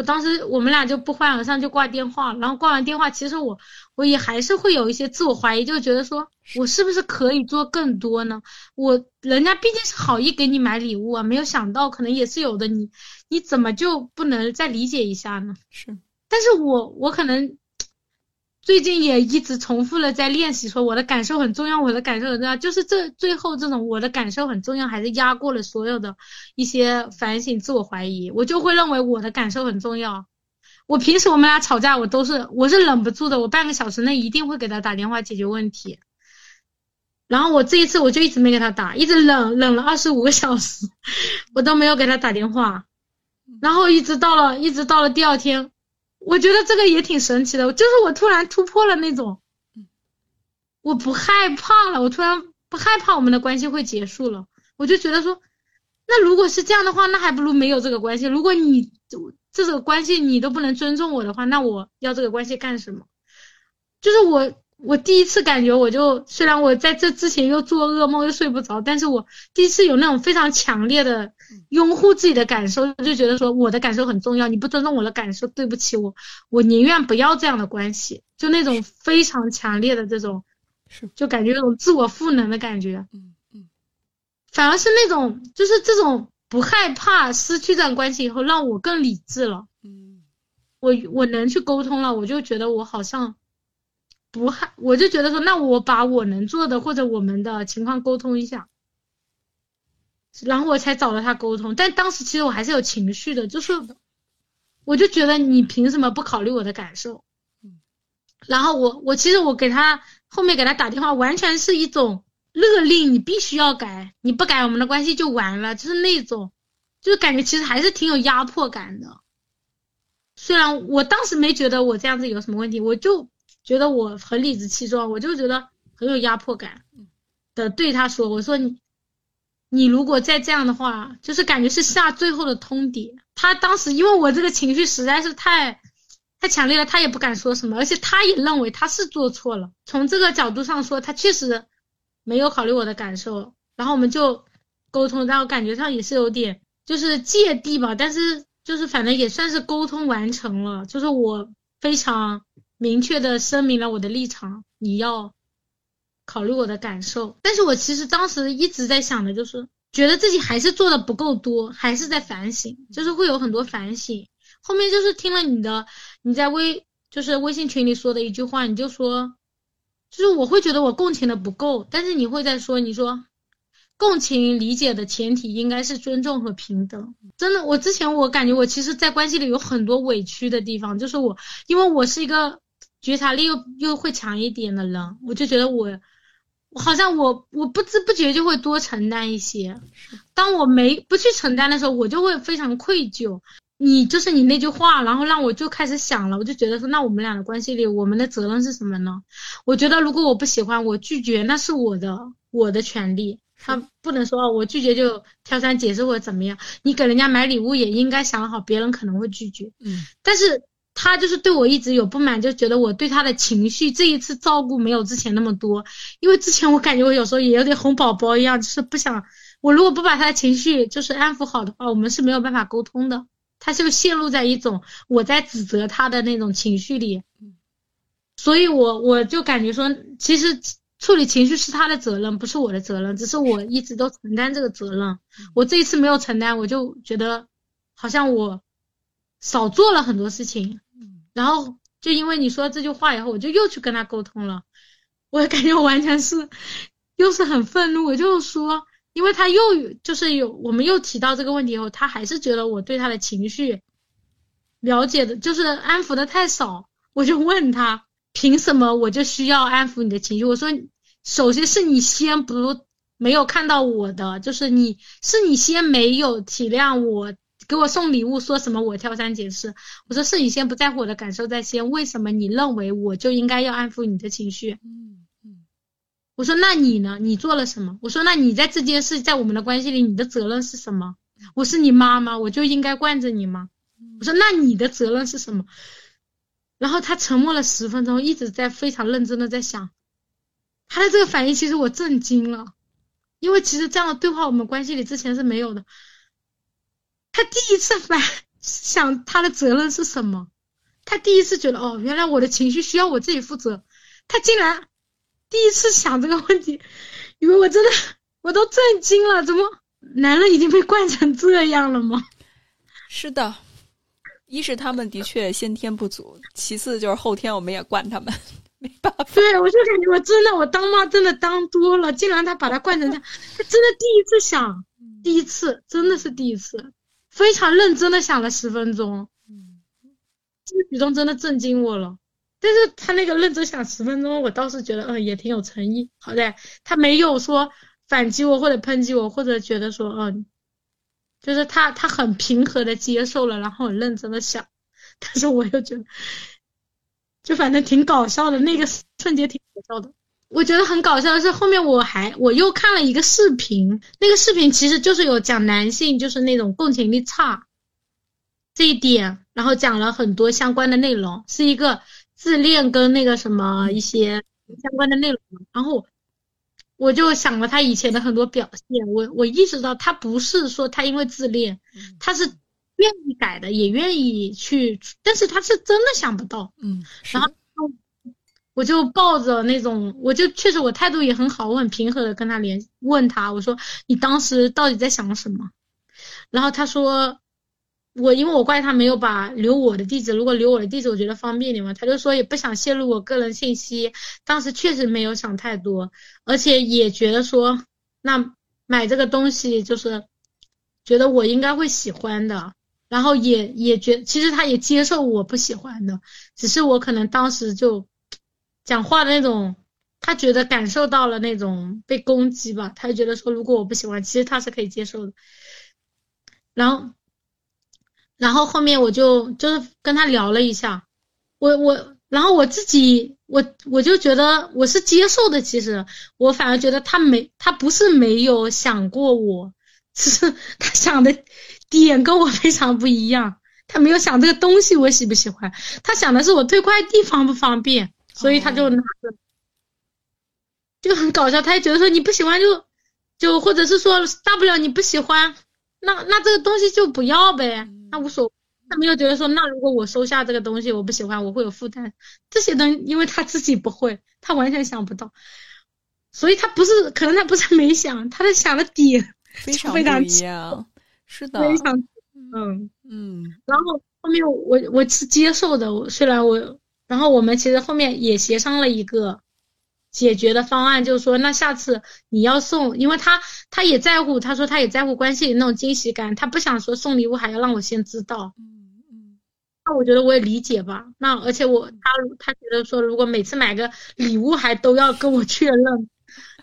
我当时我们俩就不欢而散，就挂电话。然后挂完电话，其实我我也还是会有一些自我怀疑，就觉得说我是不是可以做更多呢？我人家毕竟是好意给你买礼物啊，没有想到可能也是有的。你你怎么就不能再理解一下呢？是，但是我我可能。最近也一直重复了在练习，说我的感受很重要，我的感受很重要。就是这最后这种我的感受很重要，还是压过了所有的一些反省、自我怀疑。我就会认为我的感受很重要。我平时我们俩吵架，我都是我是忍不住的，我半个小时内一定会给他打电话解决问题。然后我这一次我就一直没给他打，一直忍忍了二十五个小时，我都没有给他打电话。然后一直到了一直到了第二天，我觉得这个也挺神奇的，就是我突然突破了那种，我不害怕了，我突然不害怕我们的关系会结束了，我就觉得说，那如果是这样的话，那还不如没有这个关系。如果你这个关系你都不能尊重我的话，那我要这个关系干什么？就是我。我第一次感觉，我就虽然我在这之前又做噩梦又睡不着，但是我第一次有那种非常强烈的拥护自己的感受，就觉得说我的感受很重要，你不尊重我的感受，对不起我，我宁愿不要这样的关系，就那种非常强烈的这种，是。就感觉那种自我赋能的感觉，嗯嗯，反而是那种就是这种不害怕失去这段关系以后，让我更理智了，嗯，我我能去沟通了，我就觉得我好像。不害，我就觉得说，那我把我能做的或者我们的情况沟通一下，然后我才找了他沟通。但当时其实我还是有情绪的，就是，我就觉得你凭什么不考虑我的感受？然后我我其实我给他后面给他打电话，完全是一种勒令，你必须要改，你不改我们的关系就完了，就是那种，就是感觉其实还是挺有压迫感的。虽然我当时没觉得我这样子有什么问题，我就。觉得我很理直气壮，我就觉得很有压迫感的对他说：“我说你，你如果再这样的话，就是感觉是下最后的通牒。”他当时因为我这个情绪实在是太太强烈了，他也不敢说什么，而且他也认为他是做错了。从这个角度上说，他确实没有考虑我的感受。然后我们就沟通，然后感觉上也是有点就是芥蒂吧，但是就是反正也算是沟通完成了，就是我非常。明确的声明了我的立场，你要考虑我的感受。但是我其实当时一直在想的就是，觉得自己还是做的不够多，还是在反省，就是会有很多反省。后面就是听了你的，你在微就是微信群里说的一句话，你就说，就是我会觉得我共情的不够，但是你会在说，你说。共情理解的前提应该是尊重和平等。真的，我之前我感觉我其实，在关系里有很多委屈的地方，就是我，因为我是一个觉察力又又会强一点的人，我就觉得我，我好像我我不知不觉就会多承担一些。当我没不去承担的时候，我就会非常愧疚。你就是你那句话，然后让我就开始想了，我就觉得说，那我们俩的关系里，我们的责任是什么呢？我觉得如果我不喜欢，我拒绝，那是我的我的权利。他不能说我拒绝就挑三拣四或者怎么样，你给人家买礼物也应该想好别人可能会拒绝。嗯，但是他就是对我一直有不满，就觉得我对他的情绪这一次照顾没有之前那么多，因为之前我感觉我有时候也有点哄宝宝一样，就是不想我如果不把他的情绪就是安抚好的话，我们是没有办法沟通的。他就陷入在一种我在指责他的那种情绪里，所以我我就感觉说其实。处理情绪是他的责任，不是我的责任。只是我一直都承担这个责任，我这一次没有承担，我就觉得好像我少做了很多事情。然后就因为你说这句话以后，我就又去跟他沟通了。我感觉我完全是又是很愤怒，我就说，因为他又就是有我们又提到这个问题以后，他还是觉得我对他的情绪了解的，就是安抚的太少。我就问他。凭什么我就需要安抚你的情绪？我说，首先是你先不没有看到我的，就是你是你先没有体谅我，给我送礼物说什么我挑三拣四。我说是你先不在乎我的感受在先，为什么你认为我就应该要安抚你的情绪？嗯嗯。我说那你呢？你做了什么？我说那你在这件事在我们的关系里，你的责任是什么？我是你妈妈，我就应该惯着你吗？我说那你的责任是什么？然后他沉默了十分钟，一直在非常认真的在想，他的这个反应其实我震惊了，因为其实这样的对话我们关系里之前是没有的。他第一次反 想他的责任是什么，他第一次觉得哦，原来我的情绪需要我自己负责，他竟然第一次想这个问题，因为我真的我都震惊了，怎么男人已经被惯成这样了吗？是的。一是他们的确先天不足，其次就是后天我们也惯他们，没办法。对，我就感觉我真的，我当妈真的当多了，竟然他把他惯成这样，他真的第一次想，第一次真的是第一次，非常认真的想了十分钟，这个举动真的震惊我了。但是他那个认真想十分钟，我倒是觉得，嗯，也挺有诚意。好在他没有说反击我或者抨击我，或者觉得说，嗯。就是他他很平和的接受了，然后很认真的想，但是我又觉得，就反正挺搞笑的，那个瞬间挺搞笑的。我觉得很搞笑的是后面我还我又看了一个视频，那个视频其实就是有讲男性就是那种共情力差这一点，然后讲了很多相关的内容，是一个自恋跟那个什么一些相关的内容，然后。我就想了他以前的很多表现，我我意识到他不是说他因为自恋，他是愿意改的，也愿意去，但是他是真的想不到，嗯，然后我就抱着那种，我就确实我态度也很好，我很平和的跟他联问他，我说你当时到底在想什么？然后他说。我因为我怪他没有把留我的地址，如果留我的地址，我觉得方便点嘛。他就说也不想泄露我个人信息，当时确实没有想太多，而且也觉得说那买这个东西就是觉得我应该会喜欢的，然后也也觉其实他也接受我不喜欢的，只是我可能当时就讲话的那种，他觉得感受到了那种被攻击吧，他就觉得说如果我不喜欢，其实他是可以接受的，然后。然后后面我就就是跟他聊了一下，我我然后我自己我我就觉得我是接受的，其实我反而觉得他没他不是没有想过我，只是他想的点跟我非常不一样，他没有想这个东西我喜不喜欢，他想的是我退快递方不方便，所以他就拿着，就很搞笑，他也觉得说你不喜欢就就或者是说大不了你不喜欢，那那这个东西就不要呗。那无所，他没有觉得说，那如果我收下这个东西，我不喜欢，我会有负担。这些东西，因为他自己不会，他完全想不到，所以他不是，可能他不是没想，他在想的点非常不一样，是的，非常，嗯嗯。然后后面我我是接受的，虽然我，然后我们其实后面也协商了一个。解决的方案就是说，那下次你要送，因为他他也在乎，他说他也在乎关系里那种惊喜感，他不想说送礼物还要让我先知道。嗯嗯。那我觉得我也理解吧。那而且我他他觉得说，如果每次买个礼物还都要跟我确认，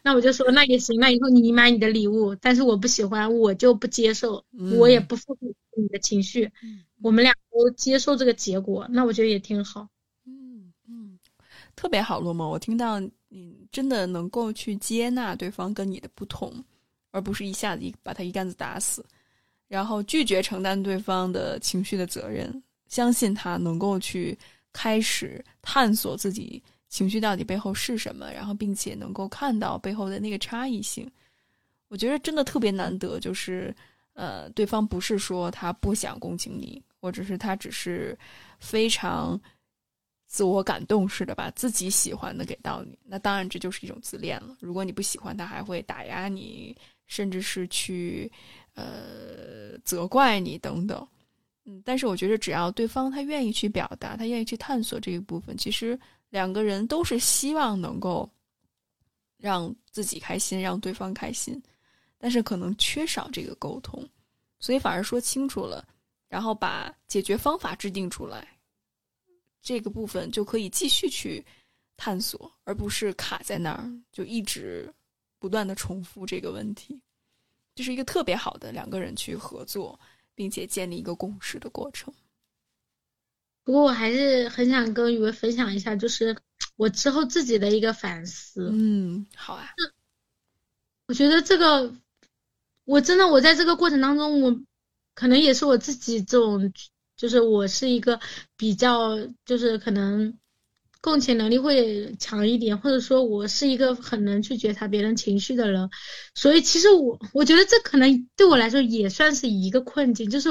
那我就说那也行，那以后你买你的礼物，但是我不喜欢，我就不接受，我也不负你的情绪。我们俩都接受这个结果，那我觉得也挺好。特别好，洛梦，我听到。你真的能够去接纳对方跟你的不同，而不是一下子把他一竿子打死，然后拒绝承担对方的情绪的责任，相信他能够去开始探索自己情绪到底背后是什么，然后并且能够看到背后的那个差异性。我觉得真的特别难得，就是呃，对方不是说他不想共情你，或者是他只是非常。自我感动似的把自己喜欢的给到你，那当然这就是一种自恋了。如果你不喜欢他，还会打压你，甚至是去呃责怪你等等。嗯，但是我觉得只要对方他愿意去表达，他愿意去探索这一部分，其实两个人都是希望能够让自己开心，让对方开心，但是可能缺少这个沟通，所以反而说清楚了，然后把解决方法制定出来。这个部分就可以继续去探索，而不是卡在那儿，就一直不断的重复这个问题。这是一个特别好的两个人去合作，并且建立一个共识的过程。不过我还是很想跟宇威分享一下，就是我之后自己的一个反思。嗯，好啊。我觉得这个，我真的我在这个过程当中，我可能也是我自己这种。就是我是一个比较，就是可能共情能力会强一点，或者说我是一个很能去觉察别人情绪的人，所以其实我我觉得这可能对我来说也算是一个困境，就是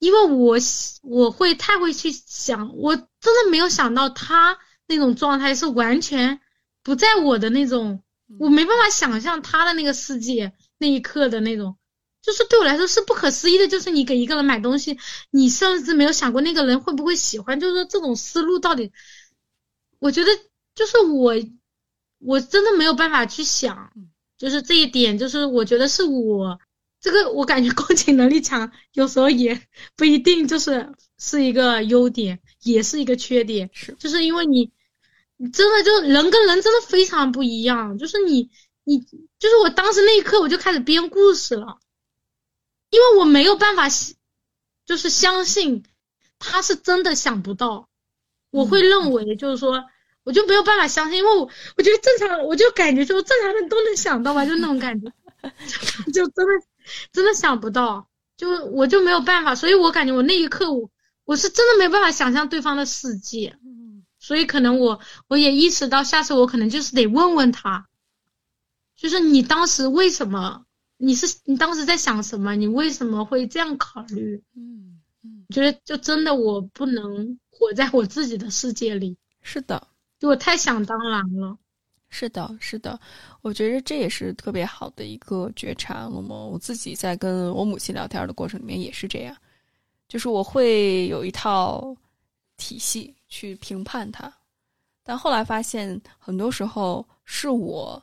因为我我会太会去想，我真的没有想到他那种状态是完全不在我的那种，我没办法想象他的那个世界那一刻的那种。就是对我来说是不可思议的，就是你给一个人买东西，你甚至没有想过那个人会不会喜欢，就是说这种思路到底，我觉得就是我，我真的没有办法去想，就是这一点，就是我觉得是我这个我感觉共情能力强，有时候也不一定就是是一个优点，也是一个缺点，是就是因为你，你真的就人跟人真的非常不一样，就是你你就是我当时那一刻我就开始编故事了。因为我没有办法，就是相信他是真的想不到，我会认为就是说，我就没有办法相信，因为我我觉得正常，我就感觉就正常人都能想到吧，就那种感觉，就真的真的想不到，就我就没有办法，所以我感觉我那一刻我我是真的没有办法想象对方的世界，所以可能我我也意识到，下次我可能就是得问问他，就是你当时为什么？你是你当时在想什么？你为什么会这样考虑？嗯嗯，觉得就真的我不能活在我自己的世界里。是的，就我太想当然了。是的，是的，我觉得这也是特别好的一个觉察。那么我自己在跟我母亲聊天的过程里面也是这样，就是我会有一套体系去评判他，但后来发现很多时候是我。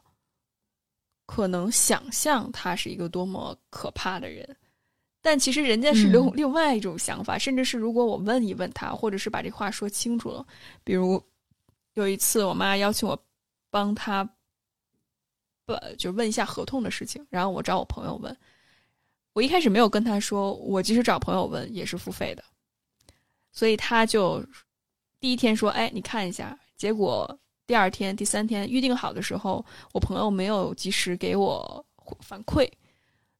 可能想象他是一个多么可怕的人，但其实人家是另另外一种想法，甚至是如果我问一问他，或者是把这话说清楚了，比如有一次我妈邀请我帮他，不就问一下合同的事情，然后我找我朋友问，我一开始没有跟他说，我即使找朋友问也是付费的，所以他就第一天说，哎，你看一下，结果。第二天、第三天预定好的时候，我朋友没有及时给我反馈，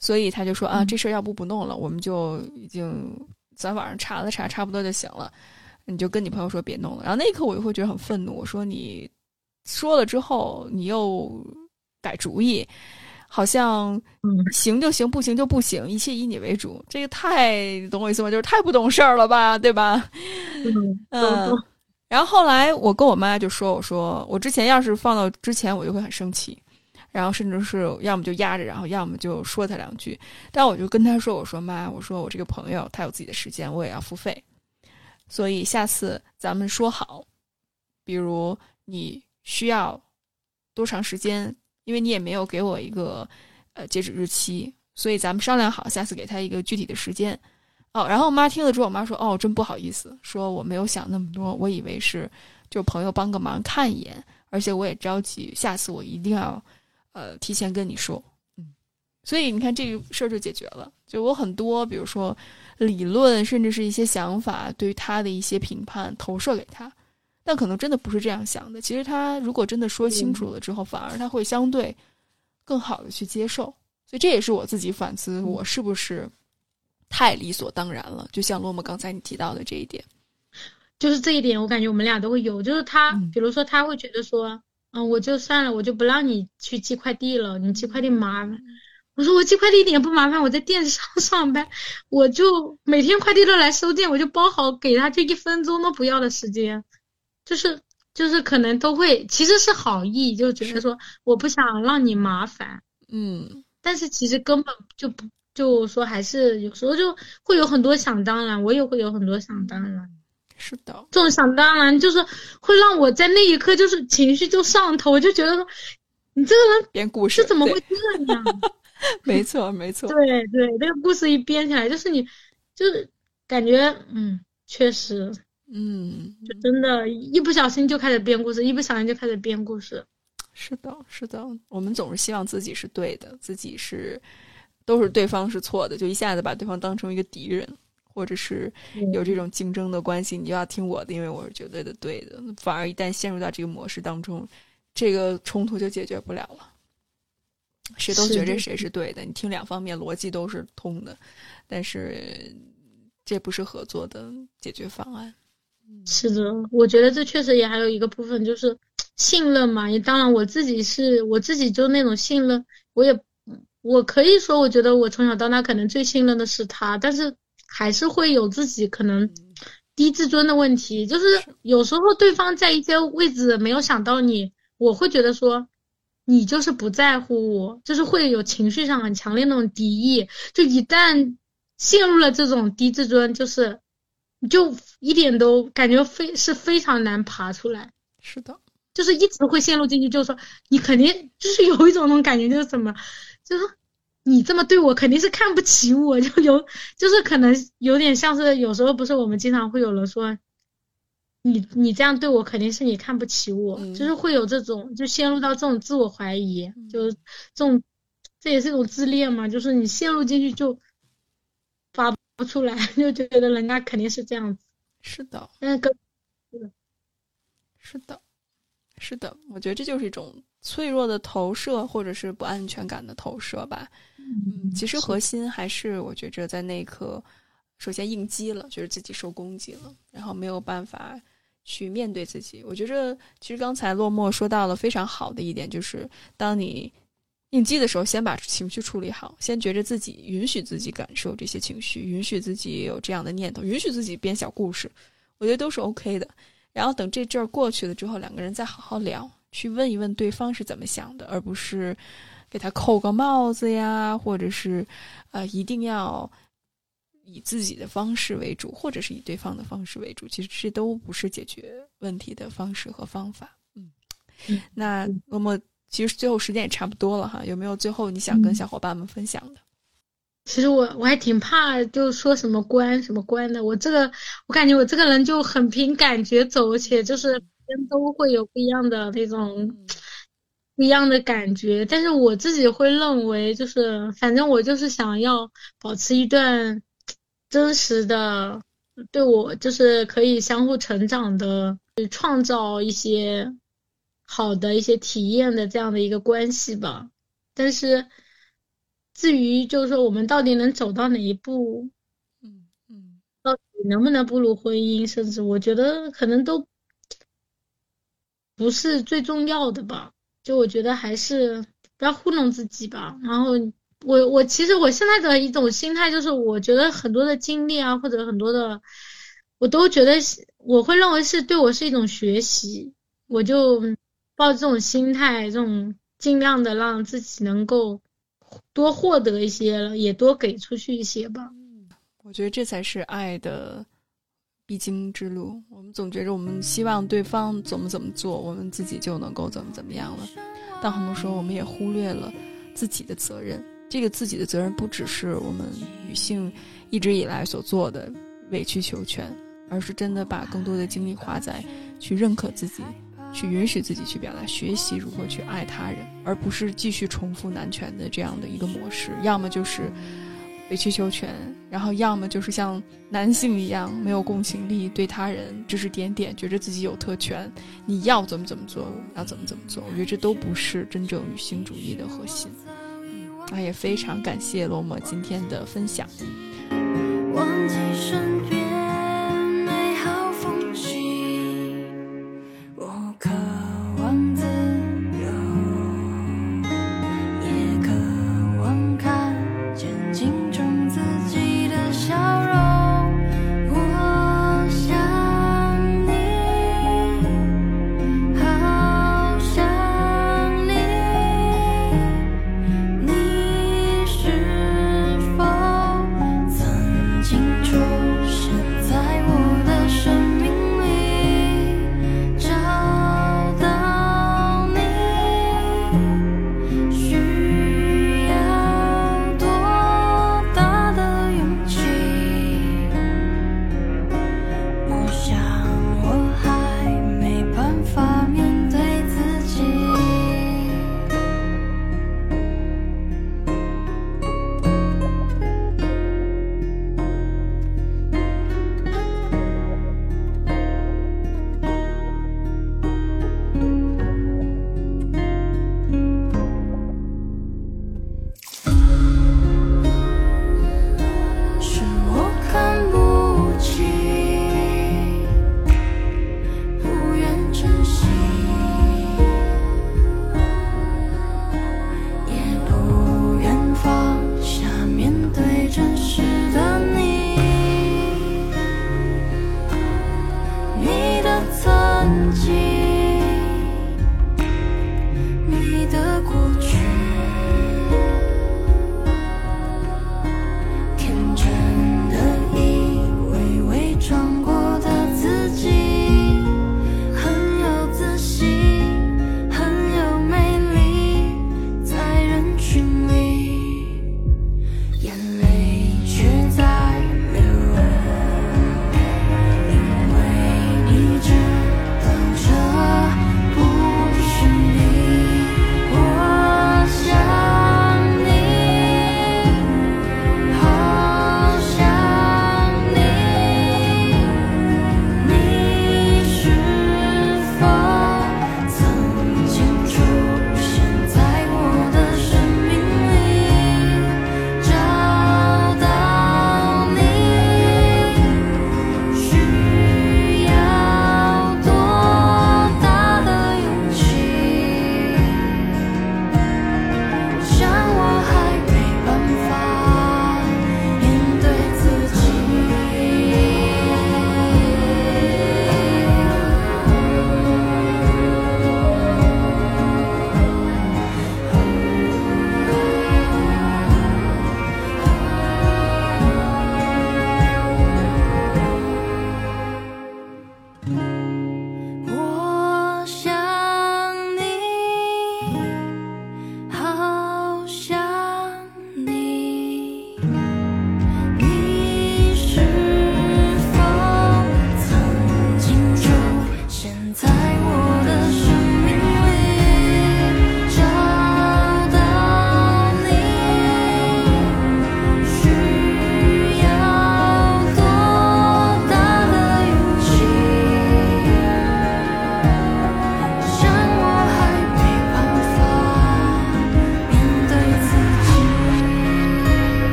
所以他就说啊，这事儿要不不弄了，我们就已经在网上查了查，差不多就行了。你就跟你朋友说别弄了。然后那一刻我就会觉得很愤怒，我说你说了之后你又改主意，好像行就行，不行就不行，一切以你为主，这个太懂我意思吗？就是太不懂事儿了吧，对吧？嗯。然后后来我跟我妈就说：“我说我之前要是放到之前，我就会很生气，然后甚至是要么就压着，然后要么就说他两句。但我就跟他说：我说妈，我说我这个朋友他有自己的时间，我也要付费，所以下次咱们说好，比如你需要多长时间，因为你也没有给我一个呃截止日期，所以咱们商量好，下次给他一个具体的时间。”哦，然后我妈听了之后，我妈说：“哦，真不好意思，说我没有想那么多，我以为是就朋友帮个忙看一眼，而且我也着急，下次我一定要呃提前跟你说。”嗯，所以你看这个事儿就解决了。就我很多，比如说理论，甚至是一些想法，对于他的一些评判投射给他，但可能真的不是这样想的。其实他如果真的说清楚了之后，反而他会相对更好的去接受。所以这也是我自己反思，我是不是。太理所当然了，就像洛莫刚才你提到的这一点，就是这一点，我感觉我们俩都会有。就是他，比如说他会觉得说，嗯，我就算了，我就不让你去寄快递了，你寄快递麻烦。我说我寄快递一点不麻烦，我在电商 上班，我就每天快递都来收件，我就包好给他，就一分钟都不要的时间，就是就是可能都会，其实是好意，就觉得说我不想让你麻烦，嗯，但是其实根本就不。就说还是有时候就会有很多想当然，我也会有很多想当然。是的，这种想当然就是会让我在那一刻就是情绪就上头，我就觉得说你这个人编故事怎么会这样？没错，没错。对对，那个故事一编起来，就是你就是感觉嗯，确实，嗯，就真的，一不小心就开始编故事，一不小心就开始编故事。是的，是的，我们总是希望自己是对的，自己是。都是对方是错的，就一下子把对方当成一个敌人，或者是有这种竞争的关系，你就要听我的，因为我是绝对的对的。反而一旦陷入到这个模式当中，这个冲突就解决不了了。谁都觉着谁是对的，你听两方面逻辑都是通的，但是这不是合作的解决方案。是的，我觉得这确实也还有一个部分就是信任嘛。也当然我自己是我自己就那种信任，我也。我可以说，我觉得我从小到大可能最信任的是他，但是还是会有自己可能低自尊的问题。就是有时候对方在一些位置没有想到你，我会觉得说你就是不在乎我，就是会有情绪上很强烈那种敌意。就一旦陷入了这种低自尊，就是就一点都感觉非是非常难爬出来。是的，就是一直会陷入进去，就是说你肯定就是有一种那种感觉，就是什么。就是你这么对我，肯定是看不起我，就有就是可能有点像是有时候不是我们经常会有人说，你你这样对我，肯定是你看不起我，就是会有这种就陷入到这种自我怀疑，就是这种这也是一种自恋嘛，就是你陷入进去就发不出来，就觉得人家肯定是这样子。是的，那个是的，是的，我觉得这就是一种脆弱的投射，或者是不安全感的投射吧。嗯，其实核心还是我觉着在那一刻，首先应激了，觉得自己受攻击了，然后没有办法去面对自己。我觉着其实刚才落寞说到了非常好的一点，就是当你应激的时候，先把情绪处理好，先觉着自己允许自己感受这些情绪，允许自己有这样的念头，允许自己编小故事，我觉得都是 OK 的。然后等这阵儿过去了之后，两个人再好好聊，去问一问对方是怎么想的，而不是给他扣个帽子呀，或者是呃一定要以自己的方式为主，或者是以对方的方式为主。其实这都不是解决问题的方式和方法。嗯，那那么其实最后时间也差不多了哈，有没有最后你想跟小伙伴们分享的？其实我我还挺怕，就说什么关什么关的。我这个我感觉我这个人就很凭感觉走，而且就是人都会有不一样的那种不一样的感觉。但是我自己会认为，就是反正我就是想要保持一段真实的，对我就是可以相互成长的，去创造一些好的一些体验的这样的一个关系吧。但是。至于就是说，我们到底能走到哪一步？嗯嗯，到底能不能步入婚姻？甚至我觉得可能都不是最重要的吧。就我觉得还是不要糊弄自己吧。然后我我其实我现在的一种心态就是，我觉得很多的经历啊，或者很多的，我都觉得我会认为是对我是一种学习。我就抱这种心态，这种尽量的让自己能够。多获得一些了，也多给出去一些吧。我觉得这才是爱的必经之路。我们总觉着我们希望对方怎么怎么做，我们自己就能够怎么怎么样了。但很多时候，我们也忽略了自己的责任。这个自己的责任，不只是我们女性一直以来所做的委曲求全，而是真的把更多的精力花在去认可自己。去允许自己去表达，学习如何去爱他人，而不是继续重复男权的这样的一个模式。要么就是委曲求全，然后要么就是像男性一样没有共情力，对他人指指点点，觉着自己有特权，你要怎么怎么做，要怎么怎么做。我觉得这都不是真正女性主义的核心。那也非常感谢罗摩今天的分享。忘记